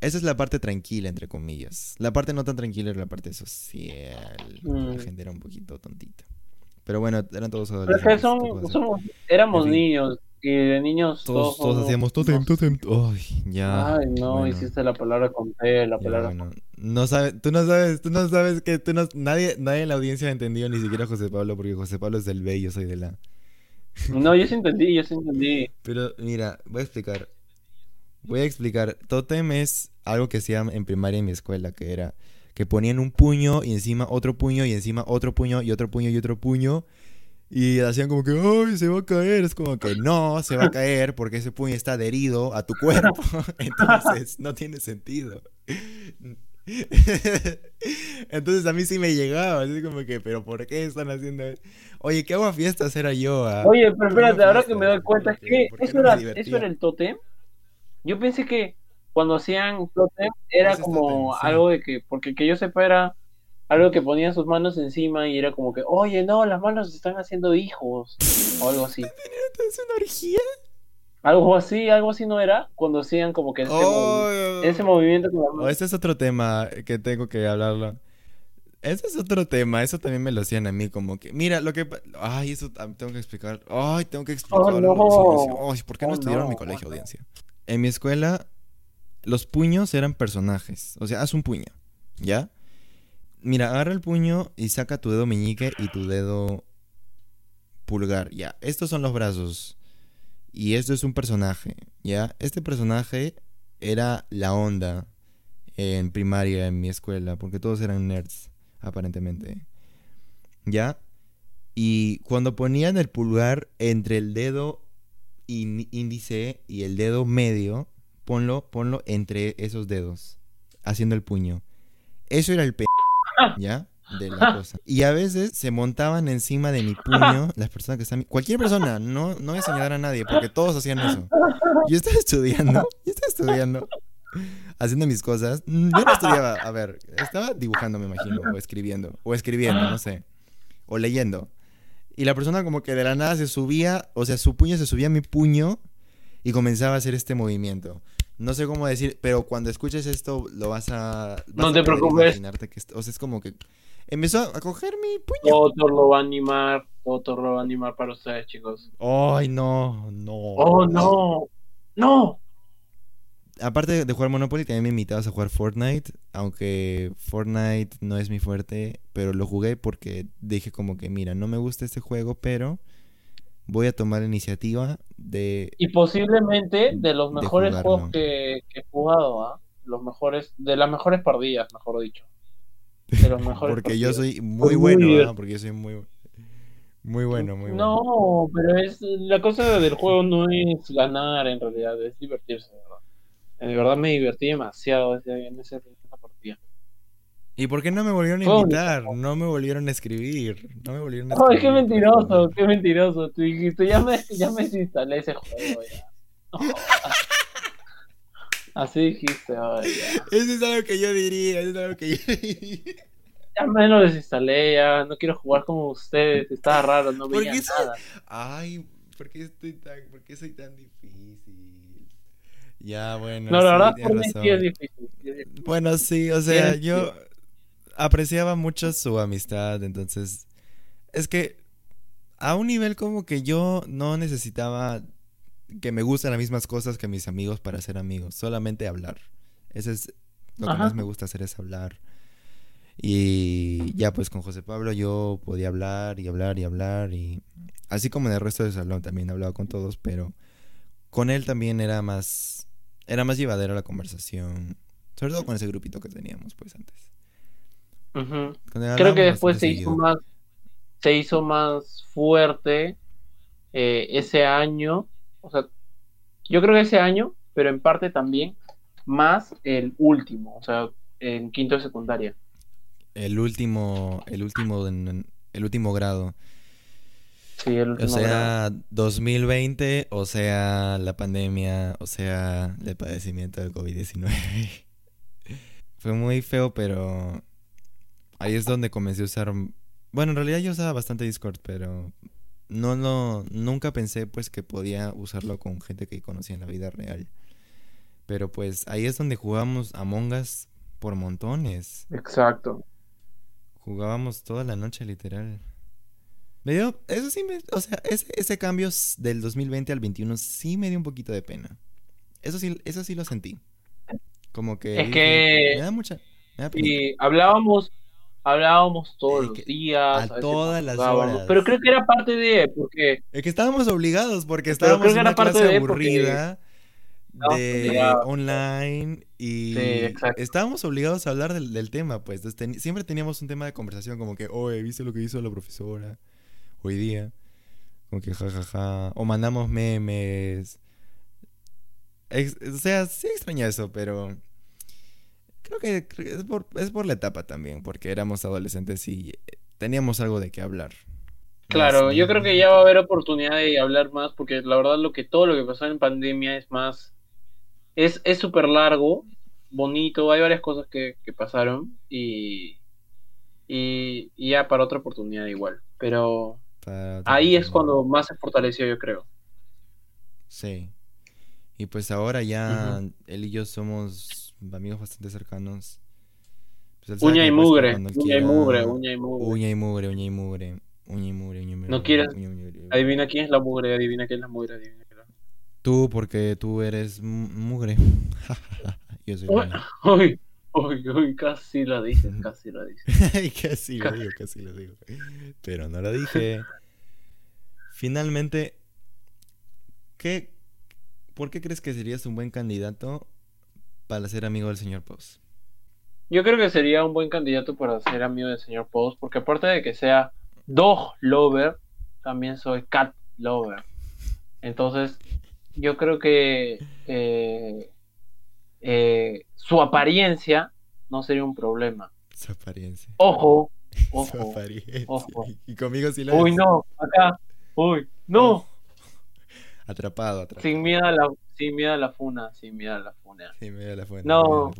[SPEAKER 1] Esa es la parte tranquila, entre comillas. La parte no tan tranquila era la parte social. La
[SPEAKER 2] Mm.
[SPEAKER 1] gente era un poquito tontita. Pero bueno, eran todos
[SPEAKER 2] es
[SPEAKER 1] adolescentes.
[SPEAKER 2] que son, somos, éramos
[SPEAKER 1] En fin.
[SPEAKER 2] niños. De niños
[SPEAKER 1] Todos,
[SPEAKER 2] todos,
[SPEAKER 1] todos
[SPEAKER 2] somos-
[SPEAKER 1] hacíamos totem, totem. Ay, ya.
[SPEAKER 2] Ay, no,
[SPEAKER 1] bueno,
[SPEAKER 2] hiciste la palabra con T, la
[SPEAKER 1] ya,
[SPEAKER 2] palabra
[SPEAKER 1] bueno. No sabes, tú no sabes, tú no sabes que tú no, nadie, nadie en la audiencia ha entendido ni siquiera José Pablo, porque José Pablo es del B y yo soy de la. [LAUGHS]
[SPEAKER 2] No, yo sí entendí, yo sí entendí.
[SPEAKER 1] Pero mira, voy a explicar. Voy a explicar. Totem es algo que hacían en primaria en mi escuela, que era que ponían un puño y encima otro puño y encima otro puño y otro puño y otro puño. Y hacían como que, ¡ay, se va a caer! Es como que no, se va a caer porque ese puño está adherido a tu cuerpo. [LAUGHS] Entonces, no tiene sentido. Entonces a mí sí me llegaba, así como que, ¿pero por qué están haciendo eso? Oye, ¿qué hago a fiestas era yo? ah?
[SPEAKER 2] Oye, pero espérate, ahora que me doy cuenta, es
[SPEAKER 1] ¿por
[SPEAKER 2] que eso
[SPEAKER 1] no
[SPEAKER 2] era, eso era el totem. Yo pensé que cuando hacían totem era como
[SPEAKER 1] sí.
[SPEAKER 2] algo de que, porque que yo sepa era algo que ponían sus manos encima y era como que, oye, no, las manos están haciendo hijos, o algo así.
[SPEAKER 1] ¿Es una orgía?
[SPEAKER 2] Algo así, algo así no era, cuando hacían como que ese, movi-
[SPEAKER 1] Oh,
[SPEAKER 2] ese movimiento con las
[SPEAKER 1] oh,
[SPEAKER 2] manos.
[SPEAKER 1] ese es otro tema que tengo que hablarlo. Ese es otro tema, eso también me lo hacían a mí, como que, mira, lo que... Ay, eso tengo que explicar. Ay, tengo que
[SPEAKER 2] no.
[SPEAKER 1] audiencia. Ay, ¿por qué no
[SPEAKER 2] Oh,
[SPEAKER 1] estudiaron en mi colegio, audiencia? En mi escuela, los puños eran personajes. O sea, haz un puño, ¿ya? Mira, agarra el puño y saca tu dedo meñique y tu dedo pulgar, ya. Estos son los brazos. Y esto es un personaje, ¿ya? Este personaje era la onda en primaria en mi escuela, porque todos eran nerds, aparentemente. ¿Ya? Y cuando ponían el pulgar entre el dedo índice y el dedo medio, ponlo, ponlo entre esos dedos, haciendo el puño. Eso era el p... [LAUGHS] ¿Ya? De la cosa. Y a veces se montaban encima de mi puño [LAUGHS] las personas que están... Cualquier persona, no, no voy a señalar a nadie, porque todos hacían eso. Yo estaba estudiando, yo estaba estudiando, haciendo mis cosas. Mm, Yo no estudiaba, a ver, estaba dibujando, me imagino, o escribiendo, o escribiendo, no sé, o leyendo. Y la persona como que de la nada se subía, o sea, su puño se subía a mi puño y comenzaba a hacer este movimiento. No sé cómo decir, pero cuando escuches esto lo vas a... vas
[SPEAKER 2] No te preocupes.
[SPEAKER 1] que, o sea, es como que empezó a coger mi puño.
[SPEAKER 2] Doctor lo va a animar, Doctor lo va a animar para ustedes, chicos.
[SPEAKER 1] Ay, no, no.
[SPEAKER 2] Oh, no, no.
[SPEAKER 1] aparte de jugar Monopoly, también me invitabas a jugar Fortnite, aunque Fortnite no es mi fuerte, pero lo jugué porque dije como que, mira, no me gusta este juego, pero voy a tomar la iniciativa de...
[SPEAKER 2] Y posiblemente de los
[SPEAKER 1] De
[SPEAKER 2] mejores juegos que, que he jugado, ¿ah? Los mejores, de las mejores partidas, mejor dicho. [LAUGHS] De los mejores
[SPEAKER 1] Porque yo soy muy
[SPEAKER 2] Muy
[SPEAKER 1] bueno,
[SPEAKER 2] bien.
[SPEAKER 1] ¿ah? Porque yo soy muy... Muy bueno, muy bueno.
[SPEAKER 2] No, pero es la cosa del juego no es ganar en realidad, es divertirse, ¿verdad? De verdad me divertí demasiado en partida.
[SPEAKER 1] ¿Y por qué no me volvieron a invitar? No me volvieron a escribir. No me volvieron a
[SPEAKER 2] escribir. qué mentiroso, qué mentiroso. Tú dijiste, ya me, ya me desinstalé ese juego ya. [LAUGHS] Así dijiste, oye.
[SPEAKER 1] Eso es algo que yo diría, eso es algo que yo diría.
[SPEAKER 2] Ya me lo desinstalé, ya no quiero jugar como ustedes, está raro, no veía nada.
[SPEAKER 1] Ay, ¿por qué estoy tan, por qué soy tan difícil? Ya, bueno.
[SPEAKER 2] No, la verdad, por mí sí es difícil.
[SPEAKER 1] Bueno, sí, o sea, yo apreciaba mucho su amistad, entonces es que a un nivel como que yo no necesitaba que me gustan las mismas cosas que mis amigos para ser amigos, solamente hablar. Ese es lo que más me gusta hacer es hablar. Y ya pues con José Pablo yo podía hablar y hablar y hablar y así como en el resto del salón también hablaba con todos, pero con él también era más era más llevadera la conversación, sobre todo con ese grupito que teníamos pues antes.
[SPEAKER 2] Creo que después se hizo más se hizo más fuerte eh, ese año o sea, yo creo que ese año, pero en parte también, más el último, o sea, en quinto de secundaria.
[SPEAKER 1] El último, el último, el último grado.
[SPEAKER 2] Sí, el último
[SPEAKER 1] O sea, 2020, o sea, la pandemia, o sea, el padecimiento del COVID-19. [LAUGHS] Fue muy feo, pero ahí es donde comencé a usar... Bueno, en realidad yo usaba bastante Discord, pero no, no, nunca pensé pues que podía usarlo con gente que conocía en la vida real. Pero pues ahí es donde jugábamos Among Us por montones.
[SPEAKER 2] Exacto.
[SPEAKER 1] Jugábamos toda la noche literal. Me dio, eso sí me, o sea, ese, ese cambio del 2020 al 21 sí me dio un poquito de pena. Eso sí, eso sí lo sentí. Como que...
[SPEAKER 2] Es que...
[SPEAKER 1] Me da mucha...
[SPEAKER 2] y hablábamos hablábamos todos los días.
[SPEAKER 1] A, todas las horas.
[SPEAKER 2] Pero creo que era parte de, porque...
[SPEAKER 1] Es que estábamos obligados, porque estábamos en una clase aburrida. De online y estábamos obligados a hablar del, tema, pues siempre teníamos un tema de conversación como que, oye, ¿viste lo que hizo la profesora hoy día? Como que jajaja, o mandamos memes. o sea, sí extraña eso, pero Creo que, es, por, es por la etapa también, porque éramos adolescentes y eh, teníamos algo de qué hablar.
[SPEAKER 2] Claro, yo creo que ya va a haber oportunidad de hablar más, porque la verdad lo que todo lo que pasó en pandemia es más, es súper largo, bonito, hay varias cosas que, pasaron y, y, ya para otra oportunidad igual, pero ahí es cuando más se fortaleció yo creo.
[SPEAKER 1] Sí, y pues ahora ya él y yo somos amigos bastante cercanos.
[SPEAKER 2] Pues uña, y mugre, uña y mugre, uña y mugre,
[SPEAKER 1] uña y mugre. Uña y mugre, uña y mugre, uña y mugre.
[SPEAKER 2] No quieres. Adivina quién es la mugre, adivina quién es la mugre, adivina quién es la...
[SPEAKER 1] Tú, porque tú eres mugre. [LAUGHS]
[SPEAKER 2] Yo soy. [LAUGHS] Uy, uy, uy, casi lo dices, [LAUGHS] casi lo dices.
[SPEAKER 1] casi lo digo, casi lo digo. Pero no lo dije. Finalmente, ¿qué, ¿por qué crees que serías un buen candidato para ser amigo del señor Post?
[SPEAKER 2] Yo creo que sería un buen candidato para ser amigo del señor Post, porque aparte de que sea dog lover, también soy cat lover. Entonces, yo creo que eh, eh, su apariencia no sería un problema.
[SPEAKER 1] Su apariencia.
[SPEAKER 2] Ojo, [LAUGHS] ojo. Su
[SPEAKER 1] apariencia.
[SPEAKER 2] Ojo.
[SPEAKER 1] Y conmigo sí la
[SPEAKER 2] Uy, no, acá. Uy, no.
[SPEAKER 1] Atrapado, atrapado.
[SPEAKER 2] Sin miedo a la, sin miedo a la funa, sin miedo a la funa.
[SPEAKER 1] Sin miedo a la funa.
[SPEAKER 2] No.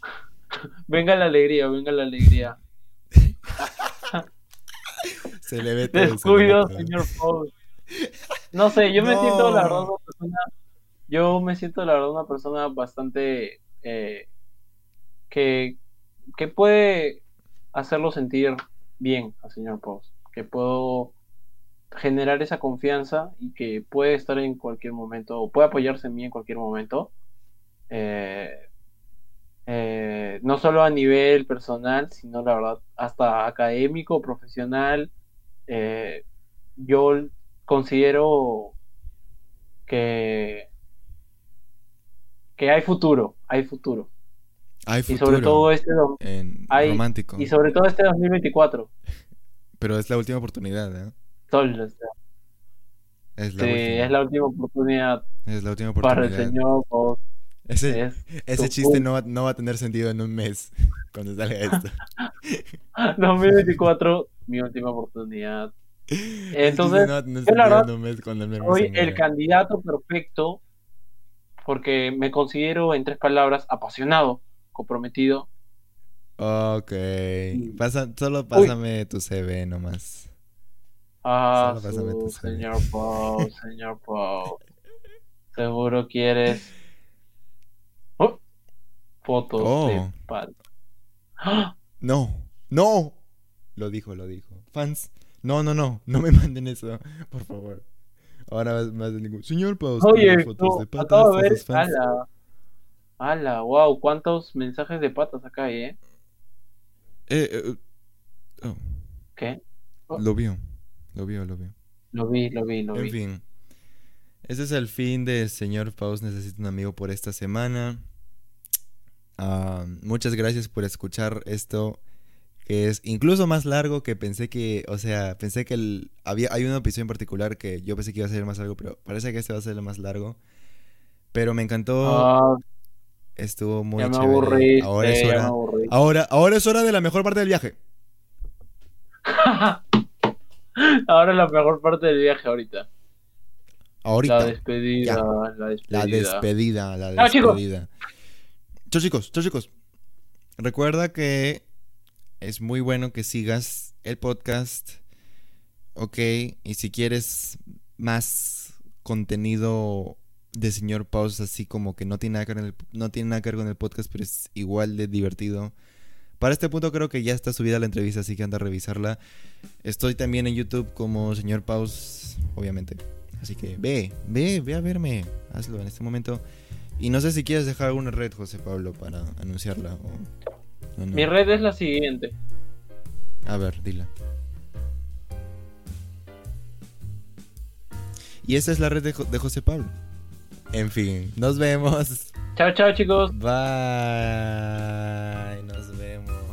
[SPEAKER 2] [LAUGHS] venga la alegría, venga la alegría. [LAUGHS]
[SPEAKER 1] se le ve todo.
[SPEAKER 2] Descuido, señor Paul. No sé, yo me siento la verdad una persona. Yo me siento la verdad una persona bastante eh, que, que puede hacerlo sentir bien al señor Post. Que puedo generar esa confianza y que puede estar en cualquier momento o puede apoyarse en mí en cualquier momento. Eh, eh, no solo a nivel personal, sino la verdad hasta académico, profesional. Eh, yo considero que, que hay futuro, hay futuro.
[SPEAKER 1] Hay futuro.
[SPEAKER 2] Y sobre todo este
[SPEAKER 1] romántico.
[SPEAKER 2] Y sobre todo este 2024. [LAUGHS]
[SPEAKER 1] Pero es la última oportunidad, ¿eh?
[SPEAKER 2] Es la sí, última. es la última oportunidad.
[SPEAKER 1] Es la última oportunidad.
[SPEAKER 2] Para el señor
[SPEAKER 1] Ese,
[SPEAKER 2] Es
[SPEAKER 1] ese
[SPEAKER 2] tu
[SPEAKER 1] chiste no va, no va a tener sentido en un mes [LAUGHS] cuando salga esto. [LAUGHS]
[SPEAKER 2] 2024, mi última oportunidad. [LAUGHS] Entonces,
[SPEAKER 1] no
[SPEAKER 2] la verdad
[SPEAKER 1] en un mes cuando
[SPEAKER 2] Soy el candidato perfecto porque me considero, en tres palabras, apasionado, comprometido.
[SPEAKER 1] Ok. Pasa, solo pásame tu CV nomás.
[SPEAKER 2] Ah, su, señor Pau, [LAUGHS] señor Pau. Seguro quieres Oh, fotos
[SPEAKER 1] Oh.
[SPEAKER 2] de pal. ¡Ah!
[SPEAKER 1] No, no. Lo dijo, lo dijo. Fans, no, no, no. No me [LAUGHS] manden eso, por favor. Ahora más, de ningún. Señor Paus,
[SPEAKER 2] Oye,
[SPEAKER 1] ¿tiene fotos
[SPEAKER 2] no,
[SPEAKER 1] de patas a
[SPEAKER 2] ver.
[SPEAKER 1] fans?
[SPEAKER 2] Ala, ala, wow, cuántos mensajes de patas acá hay, ¿eh?
[SPEAKER 1] Eh, eh, oh,
[SPEAKER 2] ¿Qué?
[SPEAKER 1] lo vio, lo vio, lo vio.
[SPEAKER 2] Lo vi, lo vi, lo
[SPEAKER 1] En
[SPEAKER 2] vi.
[SPEAKER 1] fin. Ese es el fin de Señor Paus Necesita un amigo por esta semana. Ah, muchas gracias por escuchar esto. Que es incluso más largo que pensé que. O sea, pensé que el, había, hay un episodio en particular que yo pensé que iba a ser más largo, pero parece que este va a ser el más largo. Pero me encantó.
[SPEAKER 2] Ah,
[SPEAKER 1] Estuvo muy
[SPEAKER 2] ya me
[SPEAKER 1] chévere.
[SPEAKER 2] aburriste,
[SPEAKER 1] ahora es
[SPEAKER 2] ya me
[SPEAKER 1] hora. Ahora, ahora es hora de la mejor parte del viaje. [LAUGHS] [LAUGHS]
[SPEAKER 2] Ahora la mejor parte del viaje ahorita.
[SPEAKER 1] Ahorita.
[SPEAKER 2] La despedida, la despedida.
[SPEAKER 1] La despedida, la
[SPEAKER 2] chicos.
[SPEAKER 1] despedida. Chicos. Recuerda que es muy bueno que sigas el podcast. Ok, y si quieres más contenido de señor Paus, así como que no tiene, nada que ver con el, no tiene nada que ver con el podcast, pero es igual de divertido. Para este punto creo que ya está subida la entrevista, así que anda a revisarla. Estoy también en YouTube como señor Paus, obviamente. Así que ve, ve, ve a verme. Hazlo en este momento. Y no sé si quieres dejar alguna red, José Pablo, para anunciarla. O, no.
[SPEAKER 2] Mi red es la siguiente.
[SPEAKER 1] A ver, dila. Y esa es la red de, Jo- de José Pablo. En fin, nos vemos.
[SPEAKER 2] Chao, chao, chicos.
[SPEAKER 1] Bye. Nos vemos.